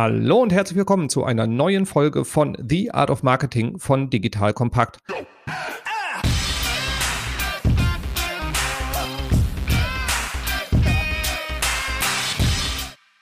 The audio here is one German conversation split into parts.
Hallo und herzlich willkommen zu einer neuen Folge von The Art of Marketing von Digital Kompakt.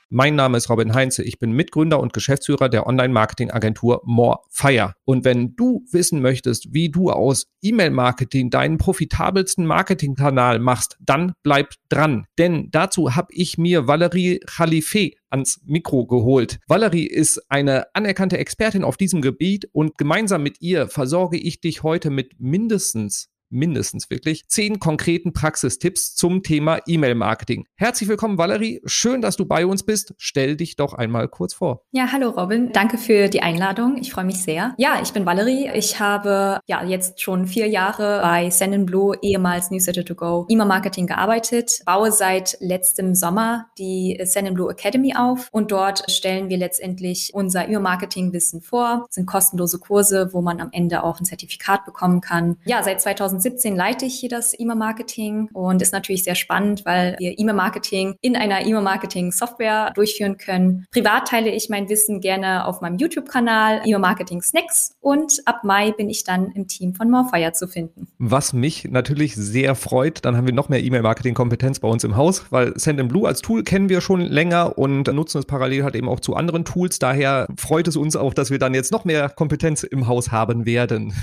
Mein Name ist Robin Heinze. Ich bin Mitgründer und Geschäftsführer der Online-Marketing-Agentur Morefire. Und wenn du wissen möchtest, wie du aus E-Mail-Marketing deinen profitabelsten Marketingkanal machst, dann bleib dran. Denn dazu habe ich mir Valerie Khalife ans Mikro geholt. Valerie ist eine anerkannte Expertin auf diesem Gebiet und gemeinsam mit ihr versorge ich dich heute mit mindestens mindestens wirklich zehn konkreten Praxistipps zum Thema E-Mail-Marketing. Herzlich willkommen, Valerie. Schön, dass du bei uns bist. Stell dich doch einmal kurz vor. Ja, hallo Robin. Danke für die Einladung. Ich freue mich sehr. Ja, ich bin Valerie. Ich habe ja jetzt schon vier Jahre bei Send Blue, ehemals Newsletter to Go, E-Mail-Marketing gearbeitet, baue seit letztem Sommer die Send Blue Academy auf und dort stellen wir letztendlich unser E-Mail-Marketing-Wissen vor. Das sind kostenlose Kurse, wo man am Ende auch ein Zertifikat bekommen kann. Ja, seit 2000 2017 leite ich hier das E-Mail-Marketing und ist natürlich sehr spannend, weil wir E-Mail-Marketing in einer E-Mail-Marketing-Software durchführen können. Privat teile ich mein Wissen gerne auf meinem YouTube-Kanal E-Mail-Marketing Snacks und ab Mai bin ich dann im Team von Morfire zu finden. Was mich natürlich sehr freut, dann haben wir noch mehr E-Mail-Marketing-Kompetenz bei uns im Haus, weil Send Blue als Tool kennen wir schon länger und nutzen es parallel halt eben auch zu anderen Tools. Daher freut es uns auch, dass wir dann jetzt noch mehr Kompetenz im Haus haben werden.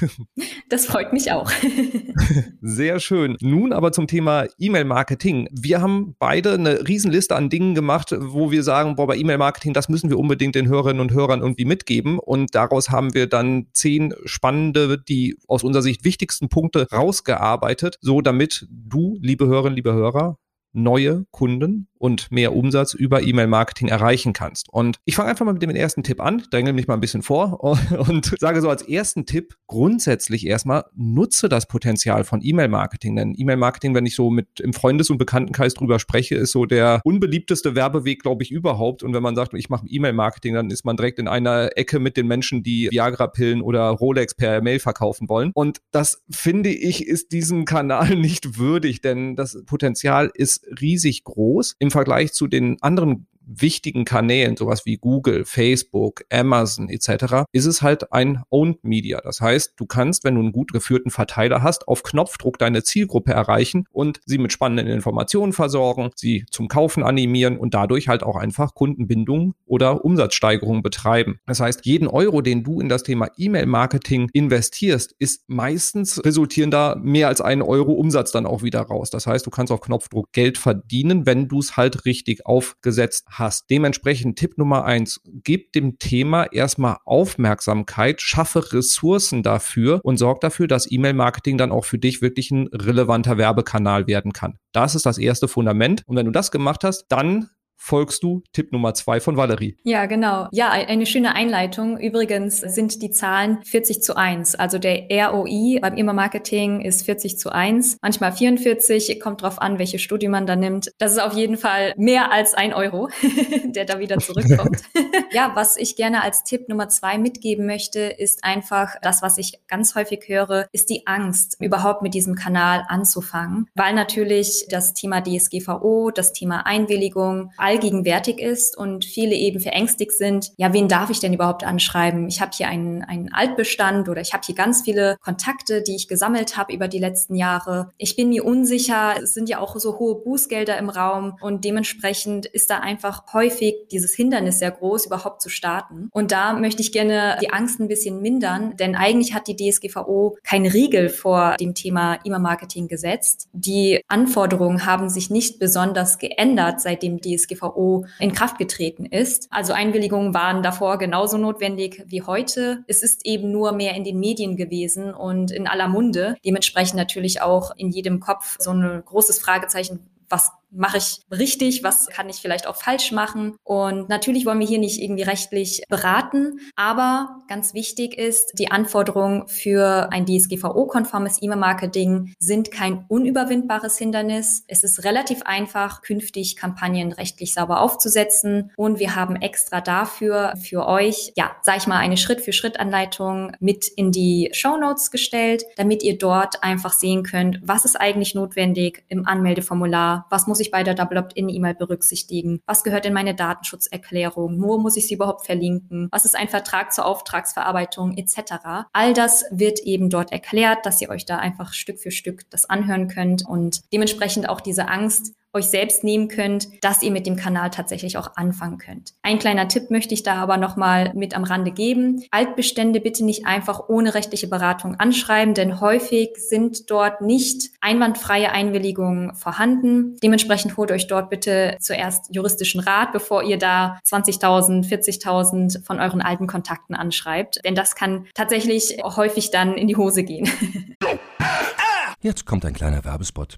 Das freut mich auch. Sehr schön. Nun aber zum Thema E-Mail-Marketing. Wir haben beide eine Riesenliste an Dingen gemacht, wo wir sagen, boah, bei E-Mail-Marketing, das müssen wir unbedingt den Hörerinnen und Hörern irgendwie mitgeben. Und daraus haben wir dann zehn spannende, die aus unserer Sicht wichtigsten Punkte rausgearbeitet, so damit du, liebe Hörerinnen, liebe Hörer, neue Kunden und mehr Umsatz über E-Mail-Marketing erreichen kannst. Und ich fange einfach mal mit dem ersten Tipp an, dränge mich mal ein bisschen vor und sage so als ersten Tipp grundsätzlich erstmal, nutze das Potenzial von E-Mail-Marketing. Denn E-Mail-Marketing, wenn ich so mit im Freundes- und Bekanntenkreis drüber spreche, ist so der unbeliebteste Werbeweg, glaube ich, überhaupt. Und wenn man sagt, ich mache E-Mail-Marketing, dann ist man direkt in einer Ecke mit den Menschen, die Viagra-Pillen oder Rolex per Mail verkaufen wollen. Und das finde ich, ist diesem Kanal nicht würdig, denn das Potenzial ist riesig groß. Im Vergleich zu den anderen wichtigen Kanälen, sowas wie Google, Facebook, Amazon etc., ist es halt ein Owned Media. Das heißt, du kannst, wenn du einen gut geführten Verteiler hast, auf Knopfdruck deine Zielgruppe erreichen und sie mit spannenden Informationen versorgen, sie zum Kaufen animieren und dadurch halt auch einfach Kundenbindung oder Umsatzsteigerung betreiben. Das heißt, jeden Euro, den du in das Thema E-Mail-Marketing investierst, ist meistens resultierender mehr als einen Euro Umsatz dann auch wieder raus. Das heißt, du kannst auf Knopfdruck Geld verdienen, wenn du es halt richtig aufgesetzt hast. Dementsprechend Tipp Nummer eins, gib dem Thema erstmal Aufmerksamkeit, schaffe Ressourcen dafür und sorg dafür, dass E-Mail-Marketing dann auch für dich wirklich ein relevanter Werbekanal werden kann. Das ist das erste Fundament. Und wenn du das gemacht hast, dann folgst du Tipp Nummer zwei von Valerie. Ja, genau. Ja, eine schöne Einleitung. Übrigens sind die Zahlen 40 zu 1. Also der ROI beim E-Mail-Marketing ist 40 zu 1, manchmal 44, kommt drauf an, welche Studie man da nimmt. Das ist auf jeden Fall mehr als ein Euro, der da wieder zurückkommt. ja, was ich gerne als Tipp Nummer zwei mitgeben möchte, ist einfach das, was ich ganz häufig höre, ist die Angst, überhaupt mit diesem Kanal anzufangen, weil natürlich das Thema DSGVO, das Thema Einwilligung, allgegenwärtig ist und viele eben verängstigt sind, ja, wen darf ich denn überhaupt anschreiben? Ich habe hier einen, einen Altbestand oder ich habe hier ganz viele Kontakte, die ich gesammelt habe über die letzten Jahre. Ich bin mir unsicher, es sind ja auch so hohe Bußgelder im Raum und dementsprechend ist da einfach häufig dieses Hindernis sehr groß, überhaupt zu starten. Und da möchte ich gerne die Angst ein bisschen mindern, denn eigentlich hat die DSGVO keinen Riegel vor dem Thema E-Mail-Marketing gesetzt. Die Anforderungen haben sich nicht besonders geändert, seitdem DSGVO DSGVO in Kraft getreten ist. Also Einwilligungen waren davor genauso notwendig wie heute. Es ist eben nur mehr in den Medien gewesen und in aller Munde. Dementsprechend natürlich auch in jedem Kopf so ein großes Fragezeichen, was mache ich richtig, was kann ich vielleicht auch falsch machen. Und natürlich wollen wir hier nicht irgendwie rechtlich beraten, aber ganz wichtig ist, die Anforderungen für ein DSGVO-konformes E-Mail-Marketing sind kein unüberwindbares Hindernis. Es ist relativ einfach, künftig Kampagnen rechtlich sauber aufzusetzen. Und wir haben extra dafür für euch, ja, sag ich mal, eine Schritt-für-Schritt-Anleitung mit in die Show Notes gestellt, damit ihr dort einfach sehen könnt, was ist eigentlich notwendig im Anmeldeformular, was muss ich bei der Double Opt-in-E-Mail berücksichtigen? Was gehört in meine Datenschutzerklärung? Wo muss ich sie überhaupt verlinken? Was ist ein Vertrag zur Auftragsverarbeitung etc.? All das wird eben dort erklärt, dass ihr euch da einfach Stück für Stück das anhören könnt und dementsprechend auch diese Angst euch selbst nehmen könnt, dass ihr mit dem Kanal tatsächlich auch anfangen könnt. Ein kleiner Tipp möchte ich da aber nochmal mit am Rande geben. Altbestände bitte nicht einfach ohne rechtliche Beratung anschreiben, denn häufig sind dort nicht einwandfreie Einwilligungen vorhanden. Dementsprechend holt euch dort bitte zuerst juristischen Rat, bevor ihr da 20.000, 40.000 von euren alten Kontakten anschreibt, denn das kann tatsächlich häufig dann in die Hose gehen. Jetzt kommt ein kleiner Werbespot.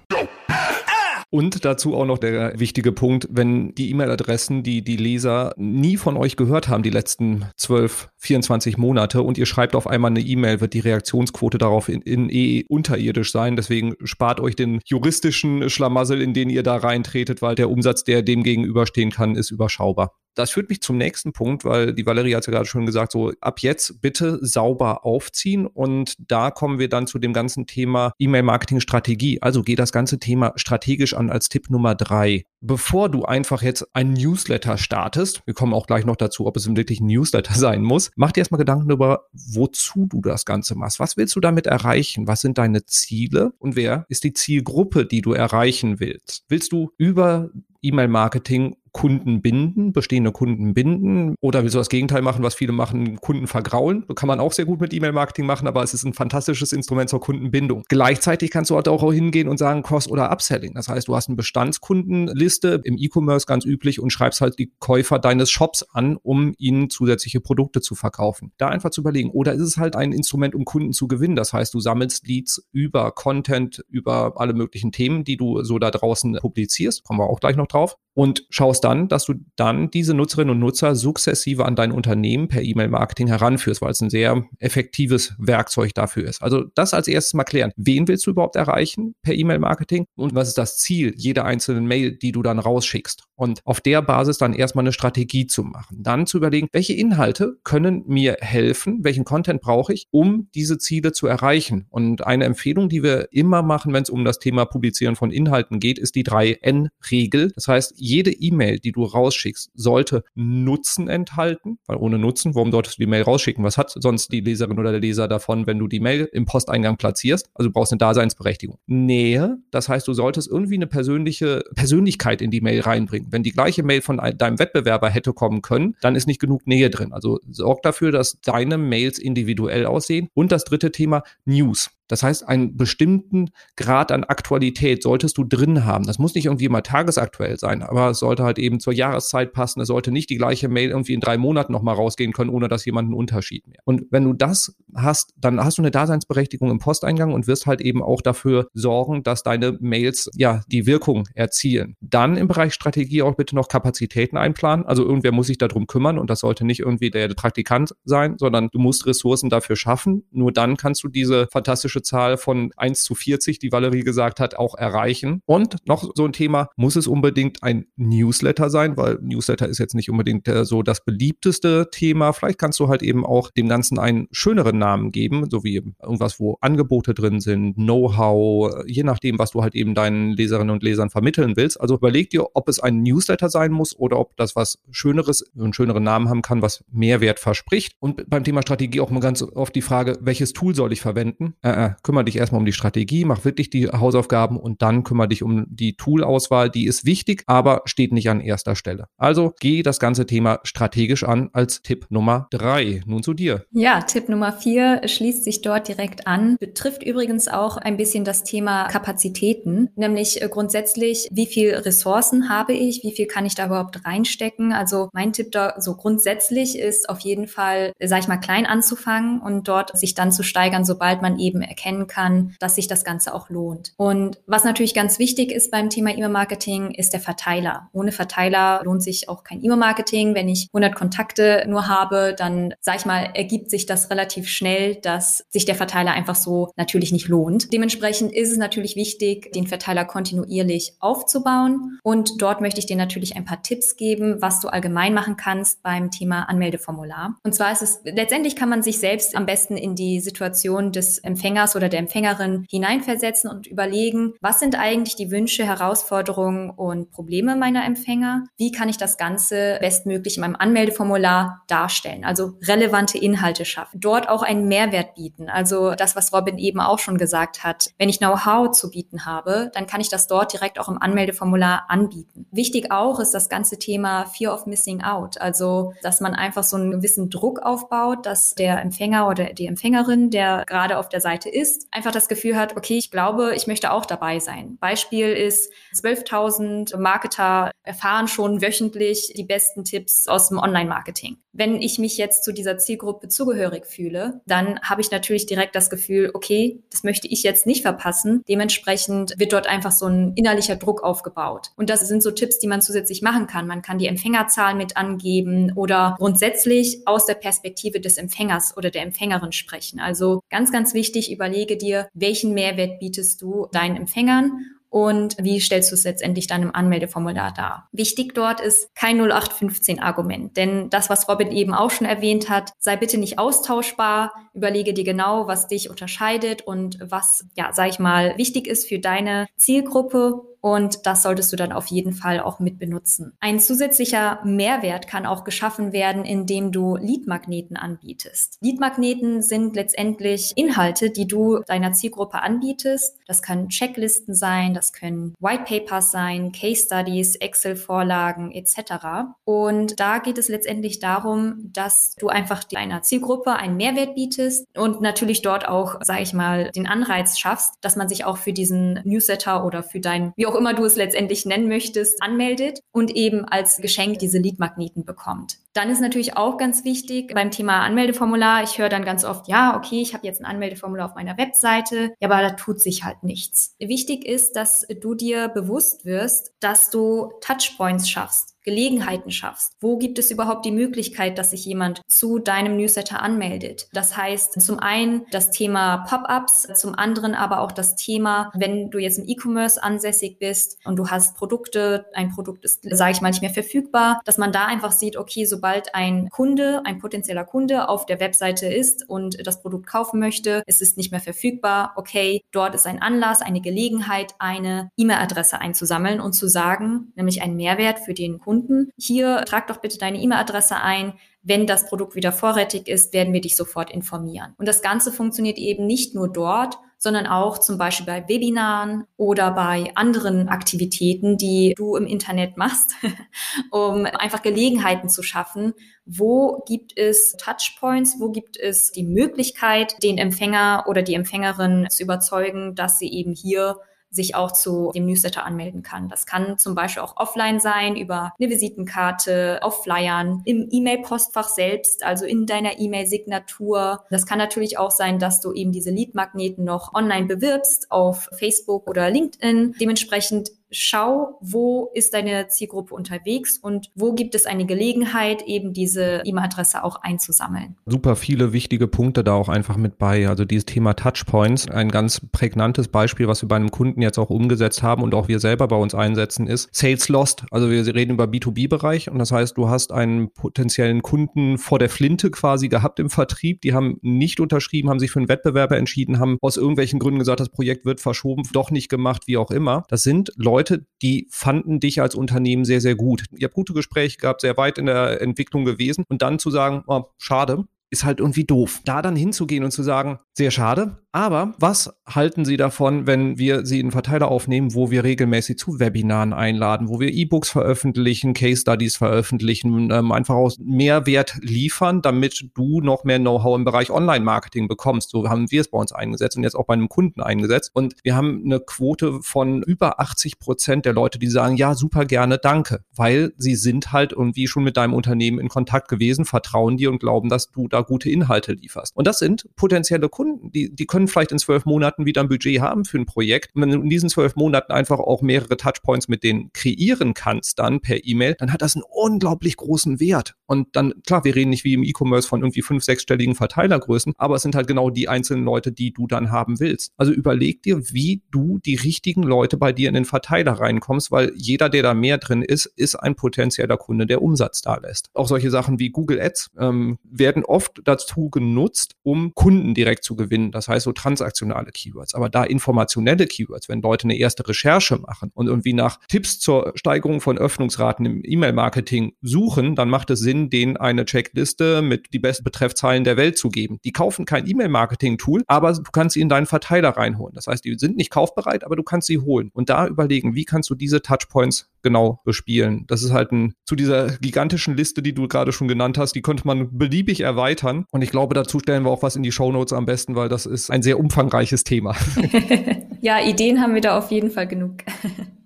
Und dazu auch noch der wichtige Punkt, wenn die E-Mail-Adressen, die die Leser nie von euch gehört haben, die letzten 12, 24 Monate und ihr schreibt auf einmal eine E-Mail, wird die Reaktionsquote darauf in, in eh unterirdisch sein. Deswegen spart euch den juristischen Schlamassel, in den ihr da reintretet, weil der Umsatz, der dem gegenüberstehen kann, ist überschaubar. Das führt mich zum nächsten Punkt, weil die Valerie hat ja gerade schon gesagt, so ab jetzt bitte sauber aufziehen und da kommen wir dann zu dem ganzen Thema E-Mail-Marketing-Strategie. Also geh das ganze Thema strategisch an als Tipp Nummer drei. Bevor du einfach jetzt ein Newsletter startest, wir kommen auch gleich noch dazu, ob es wirklich ein Newsletter sein muss, mach dir erstmal Gedanken darüber, wozu du das Ganze machst. Was willst du damit erreichen? Was sind deine Ziele? Und wer ist die Zielgruppe, die du erreichen willst? Willst du über E-Mail-Marketing Kunden binden, bestehende Kunden binden oder willst du das Gegenteil machen, was viele machen, Kunden vergraulen? Kann man auch sehr gut mit E-Mail-Marketing machen, aber es ist ein fantastisches Instrument zur Kundenbindung. Gleichzeitig kannst du halt auch hingehen und sagen Cross- oder Upselling. Das heißt, du hast eine Bestandskundenliste im E-Commerce ganz üblich und schreibst halt die Käufer deines Shops an, um ihnen zusätzliche Produkte zu verkaufen. Da einfach zu überlegen. Oder ist es halt ein Instrument, um Kunden zu gewinnen? Das heißt, du sammelst Leads über Content, über alle möglichen Themen, die du so da draußen publizierst. Kommen wir auch gleich noch drauf und schaust dann, dass du dann diese Nutzerinnen und Nutzer sukzessive an dein Unternehmen per E-Mail-Marketing heranführst, weil es ein sehr effektives Werkzeug dafür ist. Also das als erstes mal klären. Wen willst du überhaupt erreichen per E-Mail-Marketing und was ist das Ziel jeder einzelnen Mail, die du dann rausschickst? Und auf der Basis dann erstmal eine Strategie zu machen. Dann zu überlegen, welche Inhalte können mir helfen, welchen Content brauche ich, um diese Ziele zu erreichen. Und eine Empfehlung, die wir immer machen, wenn es um das Thema Publizieren von Inhalten geht, ist die 3N-Regel. Das heißt, jede E-Mail, die du rausschickst, sollte Nutzen enthalten, weil ohne Nutzen, warum solltest du die Mail rausschicken? Was hat sonst die Leserin oder der Leser davon, wenn du die Mail im Posteingang platzierst? Also du brauchst eine Daseinsberechtigung. Nähe, das heißt, du solltest irgendwie eine persönliche Persönlichkeit in die Mail reinbringen. Wenn die gleiche Mail von deinem Wettbewerber hätte kommen können, dann ist nicht genug Nähe drin. Also sorg dafür, dass deine Mails individuell aussehen. Und das dritte Thema News. Das heißt, einen bestimmten Grad an Aktualität solltest du drin haben. Das muss nicht irgendwie immer tagesaktuell sein, aber es sollte halt eben zur Jahreszeit passen. Es sollte nicht die gleiche Mail irgendwie in drei Monaten nochmal rausgehen können, ohne dass jemand einen Unterschied mehr. Und wenn du das hast, dann hast du eine Daseinsberechtigung im Posteingang und wirst halt eben auch dafür sorgen, dass deine Mails ja die Wirkung erzielen. Dann im Bereich Strategie auch bitte noch Kapazitäten einplanen. Also irgendwer muss sich darum kümmern und das sollte nicht irgendwie der Praktikant sein, sondern du musst Ressourcen dafür schaffen. Nur dann kannst du diese fantastische Zahl von 1 zu 40, die Valerie gesagt hat, auch erreichen. Und noch so ein Thema, muss es unbedingt ein Newsletter sein, weil Newsletter ist jetzt nicht unbedingt äh, so das beliebteste Thema. Vielleicht kannst du halt eben auch dem Ganzen einen schöneren Namen geben, so wie irgendwas, wo Angebote drin sind, Know-how, je nachdem, was du halt eben deinen Leserinnen und Lesern vermitteln willst. Also überleg dir, ob es ein Newsletter sein muss oder ob das was Schöneres, einen schöneren Namen haben kann, was Mehrwert verspricht. Und beim Thema Strategie auch mal ganz oft die Frage, welches Tool soll ich verwenden? Äh, äh, kümmere dich erstmal um die Strategie, mach wirklich die Hausaufgaben und dann kümmere dich um die Toolauswahl. Die ist wichtig, aber steht nicht an erster Stelle. Also geh das ganze Thema strategisch an als Tipp Nummer drei. Nun zu dir. Ja, Tipp Nummer vier schließt sich dort direkt an, betrifft übrigens auch ein bisschen das Thema Kapazitäten, nämlich äh, grundsätzlich, wie viel Ressourcen habe ich, wie viel kann ich da überhaupt reinstecken. Also mein Tipp da so grundsätzlich ist auf jeden Fall, sag ich mal, klein anzufangen und dort sich dann zu steigern, sobald man eben erkennen kann, dass sich das Ganze auch lohnt. Und was natürlich ganz wichtig ist beim Thema E-Mail-Marketing, ist der Verteiler. Ohne Verteiler lohnt sich auch kein E-Mail-Marketing. Wenn ich 100 Kontakte nur habe, dann, sag ich mal, ergibt sich das relativ schnell, dass sich der Verteiler einfach so natürlich nicht lohnt. Dementsprechend ist es natürlich wichtig, den Verteiler kontinuierlich aufzubauen. Und dort möchte ich dir natürlich ein paar Tipps geben, was du allgemein machen kannst beim Thema Anmeldeformular. Und zwar ist es, letztendlich kann man sich selbst am besten in die Situation des Empfängers oder der Empfängerin hineinversetzen und überlegen, was sind eigentlich die Wünsche, Herausforderungen und Probleme meiner Empfänger? Wie kann ich das Ganze bestmöglich in meinem Anmeldeformular darstellen? Also relevante Inhalte schaffen. Dort auch einen Mehrwert bieten. Also das, was Robin eben auch schon gesagt hat. Wenn ich Know-how zu bieten habe, dann kann ich das dort direkt auch im Anmeldeformular anbieten. Wichtig auch ist das ganze Thema Fear of Missing Out. Also, dass man einfach so einen gewissen Druck aufbaut, dass der Empfänger oder die Empfängerin, der gerade auf der Seite ist, einfach das Gefühl hat, okay, ich glaube, ich möchte auch dabei sein. Beispiel ist, 12.000 Marketer erfahren schon wöchentlich die besten Tipps aus dem Online-Marketing. Wenn ich mich jetzt zu dieser Zielgruppe zugehörig fühle, dann habe ich natürlich direkt das Gefühl, okay, das möchte ich jetzt nicht verpassen. Dementsprechend wird dort einfach so ein innerlicher Druck aufgebaut. Und das sind so Tipps, die man zusätzlich machen kann. Man kann die Empfängerzahl mit angeben oder grundsätzlich aus der Perspektive des Empfängers oder der Empfängerin sprechen. Also ganz, ganz wichtig, überlege dir, welchen Mehrwert bietest du deinen Empfängern und wie stellst du es letztendlich dann im Anmeldeformular dar. Wichtig dort ist kein 0815-Argument, denn das, was Robin eben auch schon erwähnt hat, sei bitte nicht austauschbar, überlege dir genau, was dich unterscheidet und was, ja, sag ich mal, wichtig ist für deine Zielgruppe und das solltest du dann auf jeden Fall auch mit benutzen. Ein zusätzlicher Mehrwert kann auch geschaffen werden, indem du Leadmagneten anbietest. Leadmagneten sind letztendlich Inhalte, die du deiner Zielgruppe anbietest. Das können Checklisten sein, das können White Papers sein, Case Studies, Excel-Vorlagen etc. Und da geht es letztendlich darum, dass du einfach deiner Zielgruppe einen Mehrwert bietest und natürlich dort auch, sage ich mal, den Anreiz schaffst, dass man sich auch für diesen Newsletter oder für dein, wie auch immer du es letztendlich nennen möchtest, anmeldet und eben als Geschenk diese Leadmagneten bekommt. Dann ist natürlich auch ganz wichtig beim Thema Anmeldeformular, ich höre dann ganz oft, ja, okay, ich habe jetzt ein Anmeldeformular auf meiner Webseite, ja, aber da tut sich halt nichts. Wichtig ist, dass du dir bewusst wirst, dass du Touchpoints schaffst. Gelegenheiten schaffst. Wo gibt es überhaupt die Möglichkeit, dass sich jemand zu deinem Newsletter anmeldet? Das heißt, zum einen das Thema Pop-ups, zum anderen aber auch das Thema, wenn du jetzt im E-Commerce ansässig bist und du hast Produkte, ein Produkt ist, sage ich mal, nicht mehr verfügbar, dass man da einfach sieht, okay, sobald ein Kunde, ein potenzieller Kunde auf der Webseite ist und das Produkt kaufen möchte, es ist nicht mehr verfügbar, okay, dort ist ein Anlass, eine Gelegenheit, eine E-Mail-Adresse einzusammeln und zu sagen, nämlich einen Mehrwert für den Kunden Kunden, hier trag doch bitte deine E-Mail-Adresse ein. Wenn das Produkt wieder vorrätig ist, werden wir dich sofort informieren. Und das Ganze funktioniert eben nicht nur dort, sondern auch zum Beispiel bei Webinaren oder bei anderen Aktivitäten, die du im Internet machst, um einfach Gelegenheiten zu schaffen. Wo gibt es Touchpoints? Wo gibt es die Möglichkeit, den Empfänger oder die Empfängerin zu überzeugen, dass sie eben hier sich auch zu dem Newsletter anmelden kann. Das kann zum Beispiel auch offline sein, über eine Visitenkarte, auf Flyern, im E-Mail-Postfach selbst, also in deiner E-Mail-Signatur. Das kann natürlich auch sein, dass du eben diese Lead-Magneten noch online bewirbst auf Facebook oder LinkedIn. Dementsprechend schau, wo ist deine Zielgruppe unterwegs und wo gibt es eine Gelegenheit, eben diese E-Mail-Adresse auch einzusammeln. Super viele wichtige Punkte da auch einfach mit bei. Also dieses Thema Touchpoints, ein ganz prägnantes Beispiel, was wir bei einem Kunden jetzt auch umgesetzt haben und auch wir selber bei uns einsetzen, ist Sales Lost. Also wir reden über B2B-Bereich und das heißt, du hast einen potenziellen Kunden vor der Flinte quasi gehabt im Vertrieb. Die haben nicht unterschrieben, haben sich für einen Wettbewerber entschieden, haben aus irgendwelchen Gründen gesagt, das Projekt wird verschoben, doch nicht gemacht, wie auch immer. Das sind Leute, die fanden dich als Unternehmen sehr, sehr gut. Ihr habt gute Gespräche gehabt, sehr weit in der Entwicklung gewesen und dann zu sagen, oh, schade, ist halt irgendwie doof. Da dann hinzugehen und zu sagen, sehr schade, aber was halten Sie davon, wenn wir Sie in Verteiler aufnehmen, wo wir regelmäßig zu Webinaren einladen, wo wir E-Books veröffentlichen, Case Studies veröffentlichen, ähm, einfach aus Mehrwert liefern, damit du noch mehr Know-how im Bereich Online-Marketing bekommst. So haben wir es bei uns eingesetzt und jetzt auch bei einem Kunden eingesetzt. Und wir haben eine Quote von über 80 Prozent der Leute, die sagen, ja, super gerne, danke, weil sie sind halt irgendwie schon mit deinem Unternehmen in Kontakt gewesen, vertrauen dir und glauben, dass du da gute Inhalte lieferst. Und das sind potenzielle Kunden, die, die können vielleicht in zwölf Monaten wieder ein Budget haben für ein Projekt. Und wenn du in diesen zwölf Monaten einfach auch mehrere Touchpoints mit denen kreieren kannst, dann per E-Mail, dann hat das einen unglaublich großen Wert. Und dann, klar, wir reden nicht wie im E-Commerce von irgendwie fünf, sechsstelligen Verteilergrößen, aber es sind halt genau die einzelnen Leute, die du dann haben willst. Also überleg dir, wie du die richtigen Leute bei dir in den Verteiler reinkommst, weil jeder, der da mehr drin ist, ist ein potenzieller Kunde, der Umsatz da lässt. Auch solche Sachen wie Google Ads ähm, werden oft dazu genutzt, um Kunden direkt zu gewinnen. Das heißt transaktionale Keywords. Aber da informationelle Keywords, wenn Leute eine erste Recherche machen und irgendwie nach Tipps zur Steigerung von Öffnungsraten im E-Mail-Marketing suchen, dann macht es Sinn, denen eine Checkliste mit die besten Betreffzahlen der Welt zu geben. Die kaufen kein E-Mail-Marketing-Tool, aber du kannst sie in deinen Verteiler reinholen. Das heißt, die sind nicht kaufbereit, aber du kannst sie holen. Und da überlegen, wie kannst du diese Touchpoints genau bespielen. Das ist halt ein, zu dieser gigantischen Liste, die du gerade schon genannt hast, die könnte man beliebig erweitern. Und ich glaube, dazu stellen wir auch was in die Show Notes am besten, weil das ist ein sehr umfangreiches Thema. ja, Ideen haben wir da auf jeden Fall genug.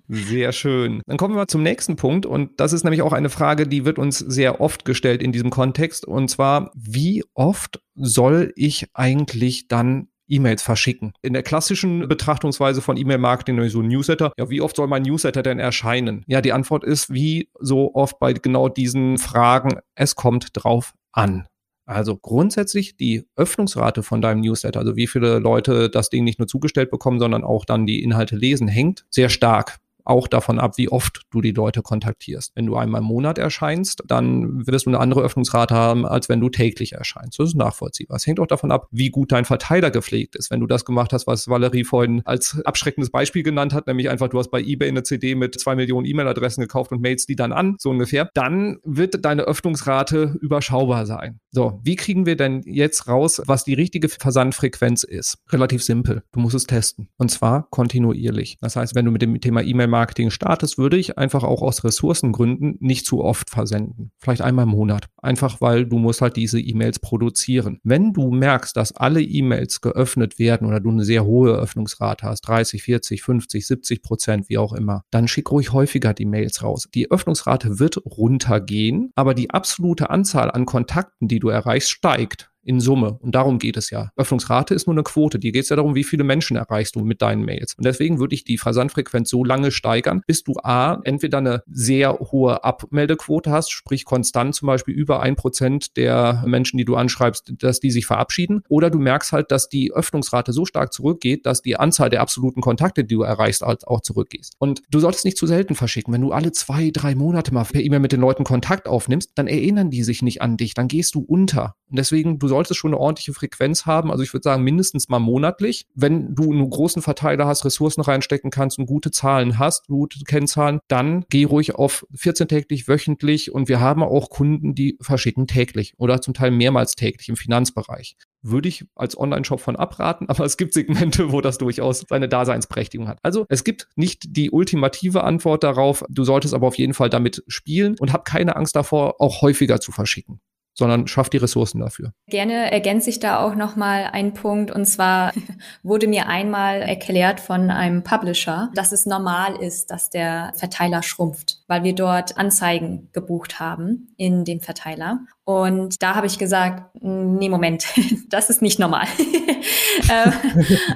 Sehr schön. Dann kommen wir mal zum nächsten Punkt und das ist nämlich auch eine Frage, die wird uns sehr oft gestellt in diesem Kontext und zwar, wie oft soll ich eigentlich dann E-Mails verschicken. In der klassischen Betrachtungsweise von E-Mail-Marketing, so ein Newsletter, ja, wie oft soll mein Newsletter denn erscheinen? Ja, die Antwort ist, wie so oft bei genau diesen Fragen, es kommt drauf an. Also grundsätzlich die Öffnungsrate von deinem Newsletter, also wie viele Leute das Ding nicht nur zugestellt bekommen, sondern auch dann die Inhalte lesen, hängt sehr stark auch davon ab, wie oft du die Leute kontaktierst. Wenn du einmal im Monat erscheinst, dann wirst du eine andere Öffnungsrate haben, als wenn du täglich erscheinst. Das ist nachvollziehbar. Es hängt auch davon ab, wie gut dein Verteiler gepflegt ist. Wenn du das gemacht hast, was Valerie vorhin als abschreckendes Beispiel genannt hat, nämlich einfach, du hast bei eBay eine CD mit zwei Millionen E-Mail-Adressen gekauft und mailst die dann an, so ungefähr, dann wird deine Öffnungsrate überschaubar sein. So, wie kriegen wir denn jetzt raus, was die richtige Versandfrequenz ist? Relativ simpel. Du musst es testen. Und zwar kontinuierlich. Das heißt, wenn du mit dem Thema E-Mail Marketing startest, würde ich einfach auch aus Ressourcengründen nicht zu oft versenden. Vielleicht einmal im Monat. Einfach weil du musst halt diese E-Mails produzieren. Wenn du merkst, dass alle E-Mails geöffnet werden oder du eine sehr hohe Öffnungsrate hast, 30, 40, 50, 70 Prozent, wie auch immer, dann schick ruhig häufiger die Mails raus. Die Öffnungsrate wird runtergehen, aber die absolute Anzahl an Kontakten, die du erreichst, steigt in Summe. Und darum geht es ja. Öffnungsrate ist nur eine Quote. Die geht es ja darum, wie viele Menschen erreichst du mit deinen Mails. Und deswegen würde ich die Versandfrequenz so lange steigern, bis du A, entweder eine sehr hohe Abmeldequote hast, sprich konstant zum Beispiel über ein Prozent der Menschen, die du anschreibst, dass die sich verabschieden, oder du merkst halt, dass die Öffnungsrate so stark zurückgeht, dass die Anzahl der absoluten Kontakte, die du erreichst, halt auch zurückgeht. Und du solltest nicht zu selten verschicken. Wenn du alle zwei, drei Monate mal per E-Mail mit den Leuten Kontakt aufnimmst, dann erinnern die sich nicht an dich, dann gehst du unter. Und deswegen, du solltest schon eine ordentliche Frequenz haben. Also ich würde sagen, mindestens mal monatlich. Wenn du einen großen Verteiler hast, Ressourcen reinstecken kannst und gute Zahlen hast, gute Kennzahlen, dann geh ruhig auf 14-täglich, wöchentlich. Und wir haben auch Kunden, die verschicken täglich oder zum Teil mehrmals täglich im Finanzbereich würde ich als Online-Shop von abraten, aber es gibt Segmente, wo das durchaus seine Daseinsberechtigung hat. Also es gibt nicht die ultimative Antwort darauf, du solltest aber auf jeden Fall damit spielen und hab keine Angst davor, auch häufiger zu verschicken sondern schafft die Ressourcen dafür. Gerne ergänze ich da auch nochmal einen Punkt und zwar wurde mir einmal erklärt von einem Publisher, dass es normal ist, dass der Verteiler schrumpft, weil wir dort Anzeigen gebucht haben in dem Verteiler. Und da habe ich gesagt, nee, Moment, das ist nicht normal. Ähm,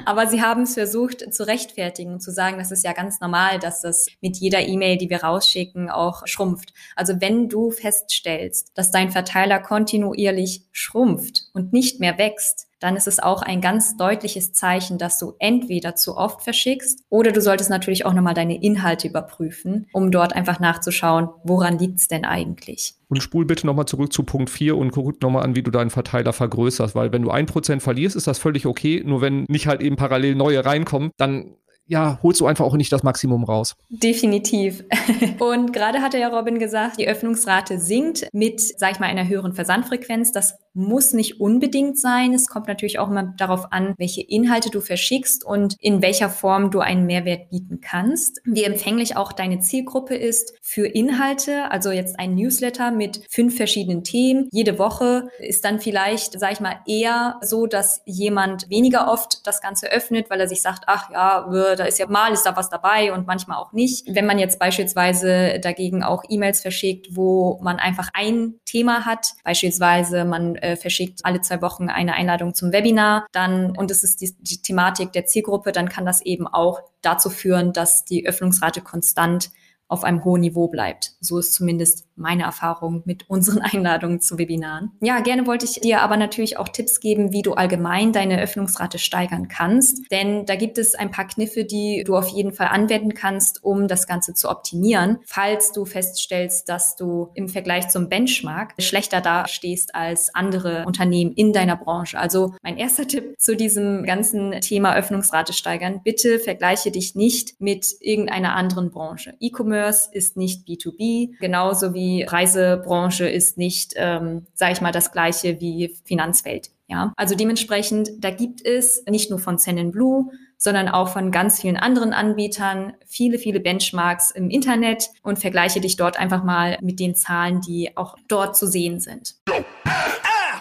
aber sie haben es versucht zu rechtfertigen zu sagen, das ist ja ganz normal, dass das mit jeder E-Mail, die wir rausschicken, auch schrumpft. Also wenn du feststellst, dass dein Verteiler kontinuierlich schrumpft und nicht mehr wächst, dann ist es auch ein ganz deutliches Zeichen, dass du entweder zu oft verschickst oder du solltest natürlich auch nochmal deine Inhalte überprüfen, um dort einfach nachzuschauen, woran liegt es denn eigentlich. Und spul bitte nochmal zurück zu Punkt 4 und guck nochmal an, wie du deinen Verteiler vergrößerst, weil wenn du ein Prozent verlierst, ist das völlig okay. Nur wenn nicht halt eben parallel neue reinkommen, dann ja, holst du einfach auch nicht das Maximum raus. Definitiv. Und gerade hatte ja Robin gesagt, die Öffnungsrate sinkt mit, sag ich mal, einer höheren Versandfrequenz. Das muss nicht unbedingt sein. Es kommt natürlich auch immer darauf an, welche Inhalte du verschickst und in welcher Form du einen Mehrwert bieten kannst. Wie empfänglich auch deine Zielgruppe ist für Inhalte, also jetzt ein Newsletter mit fünf verschiedenen Themen. Jede Woche ist dann vielleicht, sag ich mal, eher so, dass jemand weniger oft das Ganze öffnet, weil er sich sagt, ach ja, da ist ja mal ist da was dabei und manchmal auch nicht. Wenn man jetzt beispielsweise dagegen auch E-Mails verschickt, wo man einfach ein Thema hat, beispielsweise man äh, verschickt alle zwei Wochen eine Einladung zum Webinar, dann und es ist die, die Thematik der Zielgruppe, dann kann das eben auch dazu führen, dass die Öffnungsrate konstant auf einem hohen Niveau bleibt. So ist zumindest meine Erfahrung mit unseren Einladungen zu Webinaren. Ja, gerne wollte ich dir aber natürlich auch Tipps geben, wie du allgemein deine Öffnungsrate steigern kannst. Denn da gibt es ein paar Kniffe, die du auf jeden Fall anwenden kannst, um das Ganze zu optimieren. Falls du feststellst, dass du im Vergleich zum Benchmark schlechter dastehst als andere Unternehmen in deiner Branche. Also mein erster Tipp zu diesem ganzen Thema Öffnungsrate steigern. Bitte vergleiche dich nicht mit irgendeiner anderen Branche. E-Commerce ist nicht B2B, genauso wie Reisebranche ist nicht, ähm, sage ich mal, das gleiche wie Finanzwelt. Ja, also dementsprechend, da gibt es nicht nur von Blue, sondern auch von ganz vielen anderen Anbietern viele, viele Benchmarks im Internet und vergleiche dich dort einfach mal mit den Zahlen, die auch dort zu sehen sind.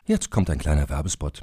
Jetzt kommt ein kleiner Werbespot.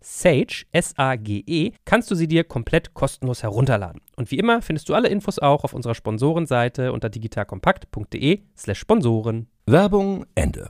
Sage, S-A-G-E, kannst du sie dir komplett kostenlos herunterladen. Und wie immer findest du alle Infos auch auf unserer Sponsorenseite unter digitalkompakt.de slash Sponsoren. Werbung Ende.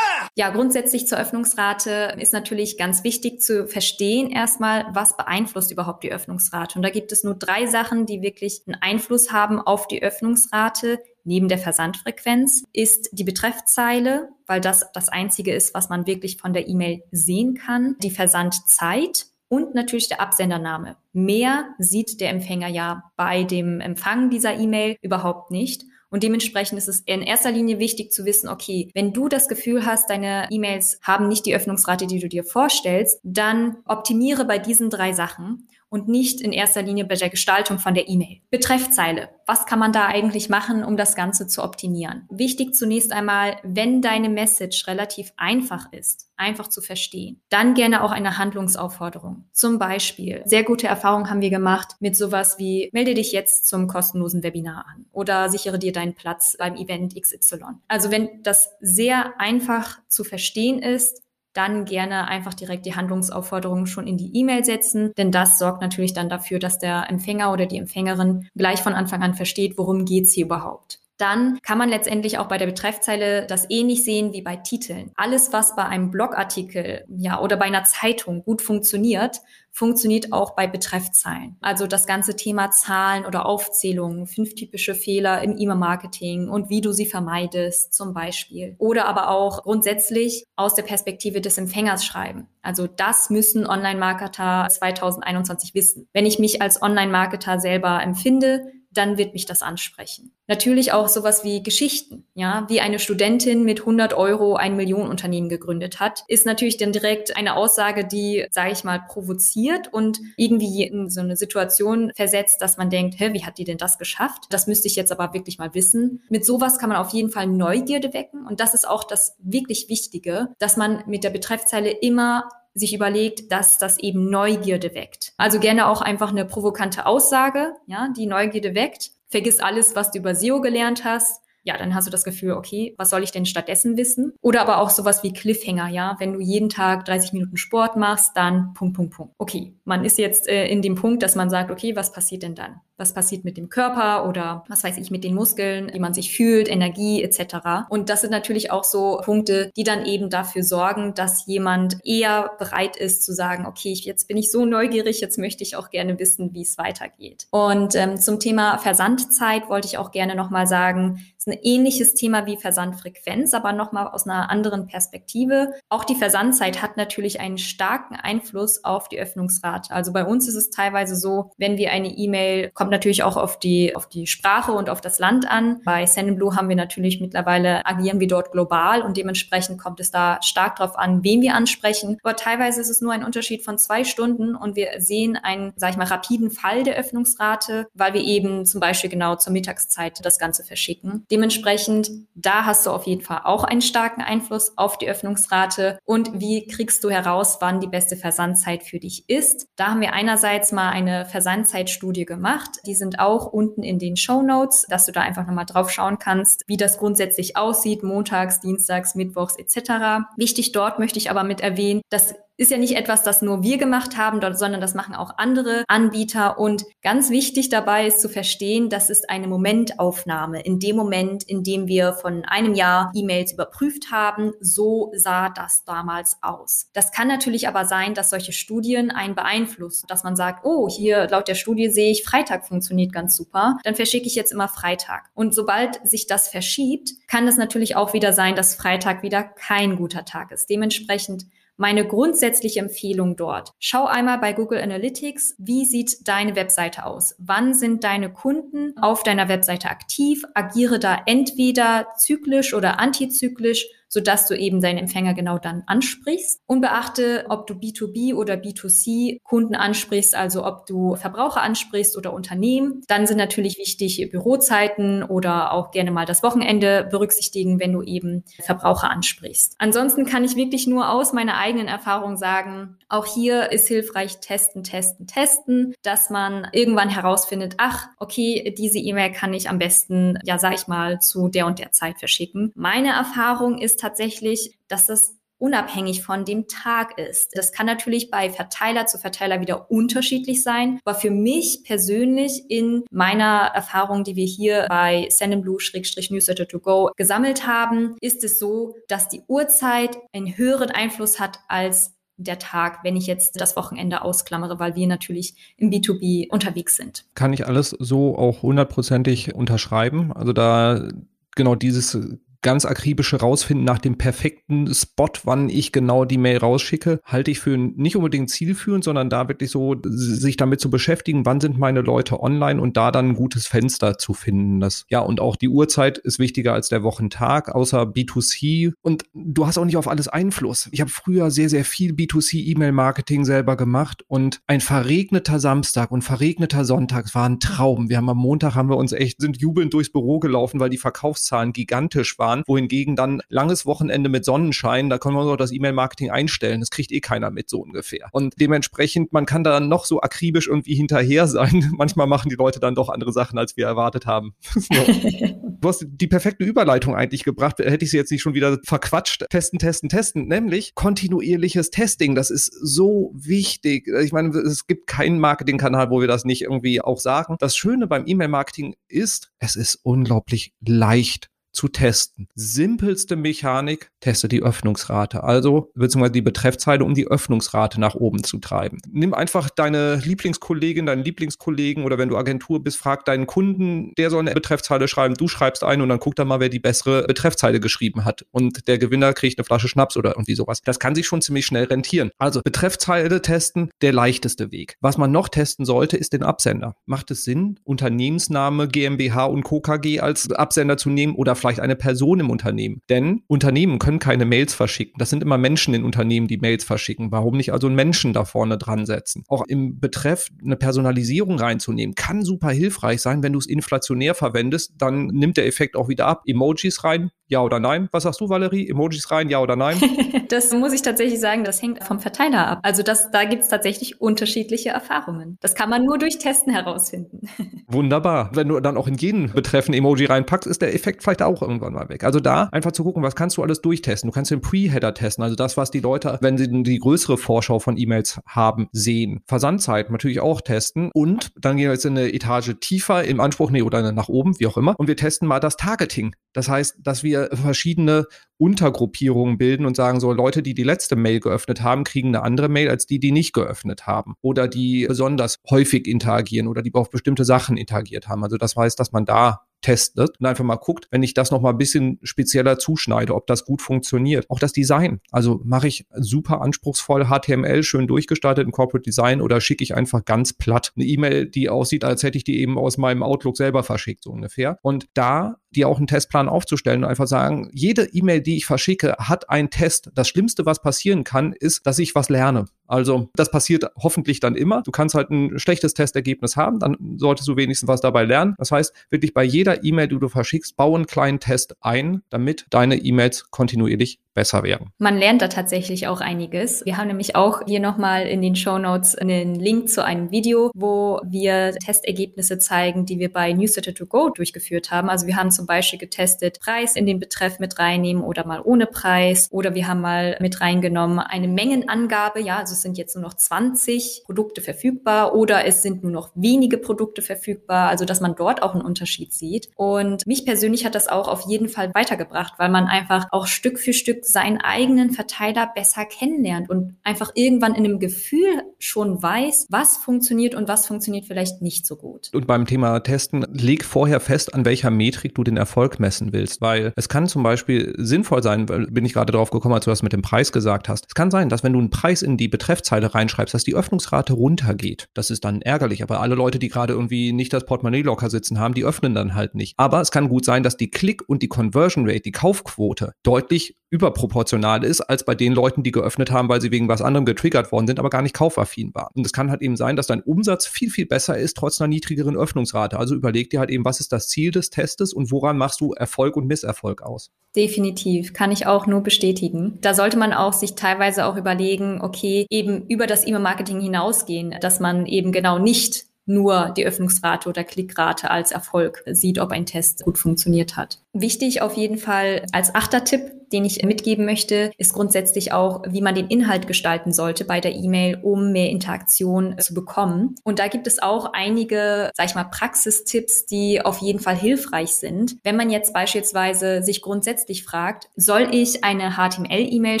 Ja, grundsätzlich zur Öffnungsrate ist natürlich ganz wichtig zu verstehen erstmal, was beeinflusst überhaupt die Öffnungsrate. Und da gibt es nur drei Sachen, die wirklich einen Einfluss haben auf die Öffnungsrate neben der Versandfrequenz ist die Betreffzeile, weil das das einzige ist, was man wirklich von der E-Mail sehen kann, die Versandzeit und natürlich der Absendername. Mehr sieht der Empfänger ja bei dem Empfang dieser E-Mail überhaupt nicht. Und dementsprechend ist es in erster Linie wichtig zu wissen, okay, wenn du das Gefühl hast, deine E-Mails haben nicht die Öffnungsrate, die du dir vorstellst, dann optimiere bei diesen drei Sachen und nicht in erster Linie bei der Gestaltung von der E-Mail. Betreffzeile. Was kann man da eigentlich machen, um das Ganze zu optimieren? Wichtig zunächst einmal, wenn deine Message relativ einfach ist, einfach zu verstehen, dann gerne auch eine Handlungsaufforderung. Zum Beispiel, sehr gute Erfahrungen haben wir gemacht mit sowas wie, melde dich jetzt zum kostenlosen Webinar an oder sichere dir deinen Platz beim Event XY. Also wenn das sehr einfach zu verstehen ist, dann gerne einfach direkt die Handlungsaufforderung schon in die E-Mail setzen, denn das sorgt natürlich dann dafür, dass der Empfänger oder die Empfängerin gleich von Anfang an versteht, worum geht's hier überhaupt. Dann kann man letztendlich auch bei der Betreffzeile das ähnlich sehen wie bei Titeln. Alles, was bei einem Blogartikel, ja, oder bei einer Zeitung gut funktioniert, funktioniert auch bei Betreffzeilen. Also das ganze Thema Zahlen oder Aufzählungen, fünf typische Fehler im E-Mail-Marketing und wie du sie vermeidest zum Beispiel. Oder aber auch grundsätzlich aus der Perspektive des Empfängers schreiben. Also das müssen Online-Marketer 2021 wissen. Wenn ich mich als Online-Marketer selber empfinde, dann wird mich das ansprechen. Natürlich auch sowas wie Geschichten, ja, wie eine Studentin mit 100 Euro ein Millionenunternehmen gegründet hat, ist natürlich dann direkt eine Aussage, die, sage ich mal, provoziert und irgendwie in so eine Situation versetzt, dass man denkt, hä, wie hat die denn das geschafft? Das müsste ich jetzt aber wirklich mal wissen. Mit sowas kann man auf jeden Fall Neugierde wecken und das ist auch das wirklich Wichtige, dass man mit der Betreffzeile immer sich überlegt, dass das eben Neugierde weckt. Also gerne auch einfach eine provokante Aussage, ja, die Neugierde weckt. Vergiss alles, was du über SEO gelernt hast ja, dann hast du das Gefühl, okay, was soll ich denn stattdessen wissen? Oder aber auch sowas wie Cliffhanger, ja, wenn du jeden Tag 30 Minuten Sport machst, dann Punkt, Punkt, Punkt. Okay, man ist jetzt äh, in dem Punkt, dass man sagt, okay, was passiert denn dann? Was passiert mit dem Körper oder was weiß ich mit den Muskeln, wie man sich fühlt, Energie etc. Und das sind natürlich auch so Punkte, die dann eben dafür sorgen, dass jemand eher bereit ist zu sagen, okay, jetzt bin ich so neugierig, jetzt möchte ich auch gerne wissen, wie es weitergeht. Und ähm, zum Thema Versandzeit wollte ich auch gerne nochmal sagen, ist ein ähnliches Thema wie Versandfrequenz, aber nochmal aus einer anderen Perspektive. Auch die Versandzeit hat natürlich einen starken Einfluss auf die Öffnungsrate. Also bei uns ist es teilweise so, wenn wir eine E-Mail, kommt natürlich auch auf die, auf die Sprache und auf das Land an. Bei Sendinblue haben wir natürlich mittlerweile, agieren wir dort global und dementsprechend kommt es da stark drauf an, wen wir ansprechen. Aber teilweise ist es nur ein Unterschied von zwei Stunden und wir sehen einen, sag ich mal, rapiden Fall der Öffnungsrate, weil wir eben zum Beispiel genau zur Mittagszeit das Ganze verschicken. Dementsprechend, da hast du auf jeden Fall auch einen starken Einfluss auf die Öffnungsrate. Und wie kriegst du heraus, wann die beste Versandzeit für dich ist? Da haben wir einerseits mal eine Versandzeitstudie gemacht. Die sind auch unten in den Show Notes, dass du da einfach nochmal drauf schauen kannst, wie das grundsätzlich aussieht, montags, dienstags, mittwochs etc. Wichtig dort möchte ich aber mit erwähnen, dass ist ja nicht etwas, das nur wir gemacht haben, sondern das machen auch andere Anbieter. Und ganz wichtig dabei ist zu verstehen, das ist eine Momentaufnahme. In dem Moment, in dem wir von einem Jahr E-Mails überprüft haben, so sah das damals aus. Das kann natürlich aber sein, dass solche Studien einen beeinflussen, dass man sagt, oh, hier laut der Studie sehe ich, Freitag funktioniert ganz super, dann verschicke ich jetzt immer Freitag. Und sobald sich das verschiebt, kann es natürlich auch wieder sein, dass Freitag wieder kein guter Tag ist. Dementsprechend meine grundsätzliche Empfehlung dort. Schau einmal bei Google Analytics, wie sieht deine Webseite aus? Wann sind deine Kunden auf deiner Webseite aktiv? Agiere da entweder zyklisch oder antizyklisch sodass du eben deinen Empfänger genau dann ansprichst. Und beachte, ob du B2B oder B2C Kunden ansprichst, also ob du Verbraucher ansprichst oder Unternehmen. Dann sind natürlich wichtig Bürozeiten oder auch gerne mal das Wochenende berücksichtigen, wenn du eben Verbraucher ansprichst. Ansonsten kann ich wirklich nur aus meiner eigenen Erfahrung sagen, auch hier ist hilfreich testen, testen, testen, dass man irgendwann herausfindet, ach, okay, diese E-Mail kann ich am besten, ja, sag ich mal, zu der und der Zeit verschicken. Meine Erfahrung ist tatsächlich, dass das unabhängig von dem Tag ist. Das kann natürlich bei Verteiler zu Verteiler wieder unterschiedlich sein, aber für mich persönlich in meiner Erfahrung, die wir hier bei Sendinblue-Newsletter to go gesammelt haben, ist es so, dass die Uhrzeit einen höheren Einfluss hat als der Tag, wenn ich jetzt das Wochenende ausklammere, weil wir natürlich im B2B unterwegs sind. Kann ich alles so auch hundertprozentig unterschreiben? Also da genau dieses ganz akribische rausfinden nach dem perfekten Spot, wann ich genau die Mail rausschicke, halte ich für nicht unbedingt zielführend, sondern da wirklich so sich damit zu beschäftigen, wann sind meine Leute online und da dann ein gutes Fenster zu finden. Das, ja, und auch die Uhrzeit ist wichtiger als der Wochentag, außer B2C. Und du hast auch nicht auf alles Einfluss. Ich habe früher sehr, sehr viel B2C-E-Mail-Marketing selber gemacht und ein verregneter Samstag und verregneter Sonntag war ein Traum. Wir haben am Montag haben wir uns echt, sind jubelnd durchs Büro gelaufen, weil die Verkaufszahlen gigantisch waren fahren, wohingegen dann langes Wochenende mit Sonnenschein, da können wir uns das E-Mail-Marketing einstellen. Das kriegt eh keiner mit so ungefähr. Und dementsprechend, man kann da noch so akribisch irgendwie hinterher sein. Manchmal machen die Leute dann doch andere Sachen, als wir erwartet haben. du hast die perfekte Überleitung eigentlich gebracht. Hätte ich sie jetzt nicht schon wieder verquatscht. Testen, testen, testen. Nämlich kontinuierliches Testing. Das ist so wichtig. Ich meine, es gibt keinen Marketingkanal, wo wir das nicht irgendwie auch sagen. Das Schöne beim E-Mail-Marketing ist, es ist unglaublich leicht zu testen. Simpelste Mechanik, teste die Öffnungsrate, also beziehungsweise die Betreffzeile, um die Öffnungsrate nach oben zu treiben. Nimm einfach deine Lieblingskollegin, deinen Lieblingskollegen oder wenn du Agentur bist, frag deinen Kunden, der soll eine Betreffzeile schreiben, du schreibst ein und dann guck dann mal, wer die bessere Betreffzeile geschrieben hat. Und der Gewinner kriegt eine Flasche Schnaps oder irgendwie sowas. Das kann sich schon ziemlich schnell rentieren. Also Betreffzeile testen, der leichteste Weg. Was man noch testen sollte, ist den Absender. Macht es Sinn, Unternehmensname GmbH und Co. KG als Absender zu nehmen oder eine Person im Unternehmen. Denn Unternehmen können keine Mails verschicken. Das sind immer Menschen in Unternehmen, die Mails verschicken. Warum nicht also einen Menschen da vorne dran setzen? Auch im Betreff eine Personalisierung reinzunehmen, kann super hilfreich sein. Wenn du es inflationär verwendest, dann nimmt der Effekt auch wieder ab. Emojis rein, ja oder nein? Was sagst du, Valerie? Emojis rein, ja oder nein? das muss ich tatsächlich sagen, das hängt vom Verteiler ab. Also das, da gibt es tatsächlich unterschiedliche Erfahrungen. Das kann man nur durch Testen herausfinden. Wunderbar. Wenn du dann auch in jeden Betreffen Emoji reinpackst, ist der Effekt vielleicht auch auch irgendwann mal weg. Also da einfach zu gucken, was kannst du alles durchtesten. Du kannst den Pre-Header testen, also das, was die Leute, wenn sie die größere Vorschau von E-Mails haben, sehen. Versandzeit natürlich auch testen und dann gehen wir jetzt in eine Etage tiefer im Anspruch, nee, oder nach oben, wie auch immer. Und wir testen mal das Targeting. Das heißt, dass wir verschiedene Untergruppierungen bilden und sagen so, Leute, die die letzte Mail geöffnet haben, kriegen eine andere Mail als die, die nicht geöffnet haben oder die besonders häufig interagieren oder die auf bestimmte Sachen interagiert haben. Also das heißt, dass man da testet und einfach mal guckt, wenn ich das noch mal ein bisschen spezieller zuschneide, ob das gut funktioniert. Auch das Design. Also mache ich super anspruchsvoll HTML schön durchgestaltet im Corporate Design oder schicke ich einfach ganz platt eine E-Mail, die aussieht, als hätte ich die eben aus meinem Outlook selber verschickt, so ungefähr. Und da dir auch einen Testplan aufzustellen und einfach sagen, jede E-Mail, die ich verschicke, hat einen Test. Das Schlimmste, was passieren kann, ist, dass ich was lerne. Also das passiert hoffentlich dann immer. Du kannst halt ein schlechtes Testergebnis haben, dann solltest du wenigstens was dabei lernen. Das heißt, wirklich bei jeder E-Mail, die du verschickst, bau einen kleinen Test ein, damit deine E-Mails kontinuierlich besser werden. Man lernt da tatsächlich auch einiges. Wir haben nämlich auch hier nochmal in den Show Notes einen Link zu einem Video, wo wir Testergebnisse zeigen, die wir bei Newsletter to Go durchgeführt haben. Also wir haben zum Beispiel getestet, Preis in den Betreff mit reinnehmen oder mal ohne Preis. Oder wir haben mal mit reingenommen eine Mengenangabe. Ja, also es sind jetzt nur noch 20 Produkte verfügbar oder es sind nur noch wenige Produkte verfügbar. Also dass man dort auch einen Unterschied sieht. Und mich persönlich hat das auch auf jeden Fall weitergebracht, weil man einfach auch Stück für Stück seinen eigenen Verteiler besser kennenlernt und einfach irgendwann in einem Gefühl schon weiß, was funktioniert und was funktioniert vielleicht nicht so gut. Und beim Thema Testen, leg vorher fest, an welcher Metrik du den Erfolg messen willst, weil es kann zum Beispiel sinnvoll sein, bin ich gerade drauf gekommen, als du das mit dem Preis gesagt hast. Es kann sein, dass wenn du einen Preis in die Betreffzeile reinschreibst, dass die Öffnungsrate runtergeht. Das ist dann ärgerlich, aber alle Leute, die gerade irgendwie nicht das Portemonnaie locker sitzen haben, die öffnen dann halt nicht. Aber es kann gut sein, dass die Klick- und die Conversion Rate, die Kaufquote, deutlich überproportional ist als bei den Leuten, die geöffnet haben, weil sie wegen was anderem getriggert worden sind, aber gar nicht kaufaffin waren. Und es kann halt eben sein, dass dein Umsatz viel, viel besser ist, trotz einer niedrigeren Öffnungsrate. Also überleg dir halt eben, was ist das Ziel des Testes und woran machst du Erfolg und Misserfolg aus? Definitiv, kann ich auch nur bestätigen. Da sollte man auch sich teilweise auch überlegen, okay, eben über das E-Mail-Marketing hinausgehen, dass man eben genau nicht nur die Öffnungsrate oder Klickrate als Erfolg sieht, ob ein Test gut funktioniert hat. Wichtig auf jeden Fall als achter Tipp, den ich mitgeben möchte, ist grundsätzlich auch, wie man den Inhalt gestalten sollte bei der E-Mail, um mehr Interaktion zu bekommen. Und da gibt es auch einige, sag ich mal, Praxistipps, die auf jeden Fall hilfreich sind. Wenn man jetzt beispielsweise sich grundsätzlich fragt, soll ich eine HTML-E-Mail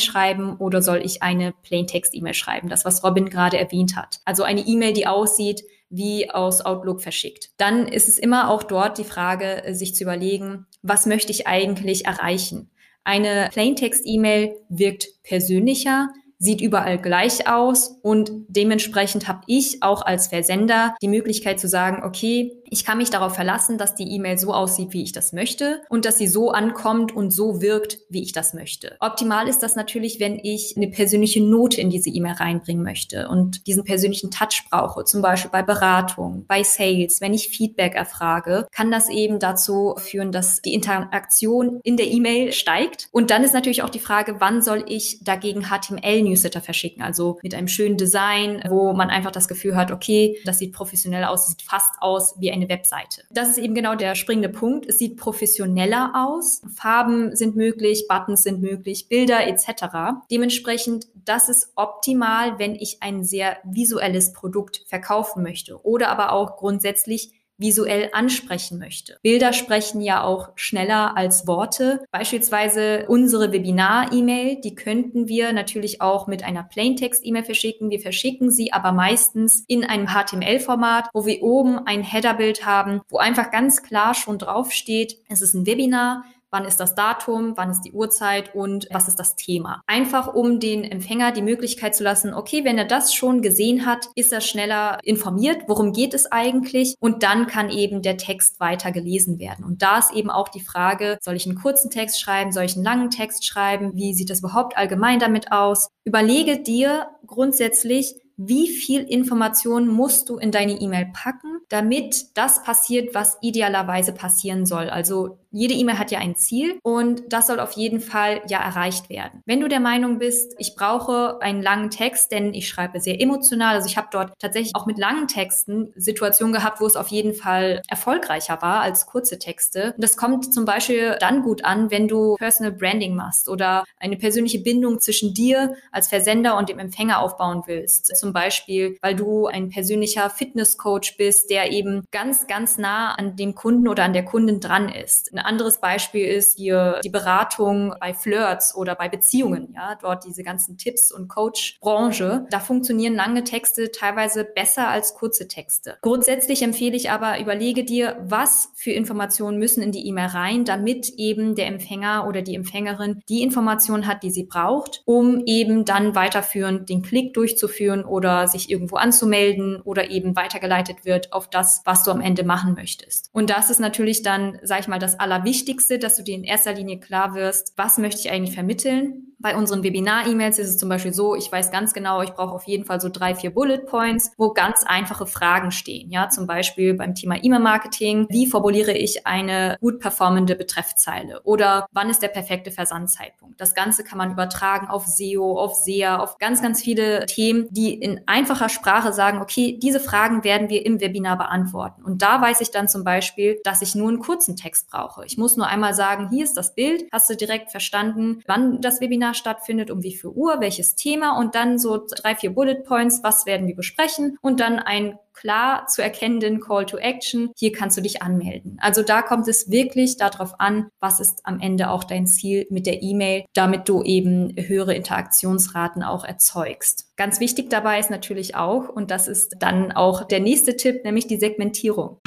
schreiben oder soll ich eine Plaintext-E-Mail schreiben? Das, was Robin gerade erwähnt hat. Also eine E-Mail, die aussieht, wie aus Outlook verschickt. Dann ist es immer auch dort die Frage, sich zu überlegen, was möchte ich eigentlich erreichen? Eine Plaintext-E-Mail wirkt persönlicher, sieht überall gleich aus und dementsprechend habe ich auch als Versender die Möglichkeit zu sagen, okay, ich kann mich darauf verlassen, dass die E-Mail so aussieht, wie ich das möchte und dass sie so ankommt und so wirkt, wie ich das möchte. Optimal ist das natürlich, wenn ich eine persönliche Note in diese E-Mail reinbringen möchte und diesen persönlichen Touch brauche, zum Beispiel bei Beratung, bei Sales, wenn ich Feedback erfrage, kann das eben dazu führen, dass die Interaktion in der E-Mail steigt. Und dann ist natürlich auch die Frage, wann soll ich dagegen HTML-Newsletter verschicken? Also mit einem schönen Design, wo man einfach das Gefühl hat, okay, das sieht professionell aus, sieht fast aus wie eine Webseite. Das ist eben genau der springende Punkt. Es sieht professioneller aus. Farben sind möglich, Buttons sind möglich, Bilder etc. Dementsprechend, das ist optimal, wenn ich ein sehr visuelles Produkt verkaufen möchte oder aber auch grundsätzlich visuell ansprechen möchte. Bilder sprechen ja auch schneller als Worte. Beispielsweise unsere Webinar-E-Mail, die könnten wir natürlich auch mit einer Plaintext-E-Mail verschicken. Wir verschicken sie aber meistens in einem HTML-Format, wo wir oben ein Header-Bild haben, wo einfach ganz klar schon draufsteht, es ist ein Webinar wann ist das Datum, wann ist die Uhrzeit und was ist das Thema. Einfach um den Empfänger die Möglichkeit zu lassen, okay, wenn er das schon gesehen hat, ist er schneller informiert, worum geht es eigentlich und dann kann eben der Text weiter gelesen werden. Und da ist eben auch die Frage, soll ich einen kurzen Text schreiben, soll ich einen langen Text schreiben, wie sieht das überhaupt allgemein damit aus? Überlege dir grundsätzlich, wie viel Information musst du in deine E-Mail packen, damit das passiert, was idealerweise passieren soll. Also jede E-Mail hat ja ein Ziel und das soll auf jeden Fall ja erreicht werden. Wenn du der Meinung bist, ich brauche einen langen Text, denn ich schreibe sehr emotional, also ich habe dort tatsächlich auch mit langen Texten Situationen gehabt, wo es auf jeden Fall erfolgreicher war als kurze Texte. Und das kommt zum Beispiel dann gut an, wenn du Personal Branding machst oder eine persönliche Bindung zwischen dir als Versender und dem Empfänger aufbauen willst. Zum Beispiel, weil du ein persönlicher Fitnesscoach bist, der eben ganz, ganz nah an dem Kunden oder an der Kundin dran ist. Ein anderes Beispiel ist hier die Beratung bei Flirts oder bei Beziehungen, ja, dort diese ganzen Tipps und Coach-Branche. Da funktionieren lange Texte teilweise besser als kurze Texte. Grundsätzlich empfehle ich aber, überlege dir, was für Informationen müssen in die E-Mail rein, damit eben der Empfänger oder die Empfängerin die Information hat, die sie braucht, um eben dann weiterführend den Klick durchzuführen oder sich irgendwo anzumelden oder eben weitergeleitet wird auf das, was du am Ende machen möchtest. Und das ist natürlich dann, sag ich mal, das Allerwichtigste, dass du dir in erster Linie klar wirst, was möchte ich eigentlich vermitteln bei unseren Webinar-E-Mails ist es zum Beispiel so, ich weiß ganz genau, ich brauche auf jeden Fall so drei, vier Bullet Points, wo ganz einfache Fragen stehen. Ja, zum Beispiel beim Thema E-Mail-Marketing. Wie formuliere ich eine gut performende Betreffzeile? Oder wann ist der perfekte Versandzeitpunkt? Das Ganze kann man übertragen auf SEO, auf SEA, auf ganz, ganz viele Themen, die in einfacher Sprache sagen, okay, diese Fragen werden wir im Webinar beantworten. Und da weiß ich dann zum Beispiel, dass ich nur einen kurzen Text brauche. Ich muss nur einmal sagen, hier ist das Bild, hast du direkt verstanden, wann das Webinar stattfindet, um wie viel Uhr, welches Thema und dann so drei, vier Bullet Points, was werden wir besprechen und dann ein klar zu erkennenden Call to Action. Hier kannst du dich anmelden. Also da kommt es wirklich darauf an, was ist am Ende auch dein Ziel mit der E-Mail, damit du eben höhere Interaktionsraten auch erzeugst. Ganz wichtig dabei ist natürlich auch, und das ist dann auch der nächste Tipp, nämlich die Segmentierung.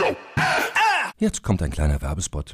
Jetzt kommt ein kleiner Werbespot.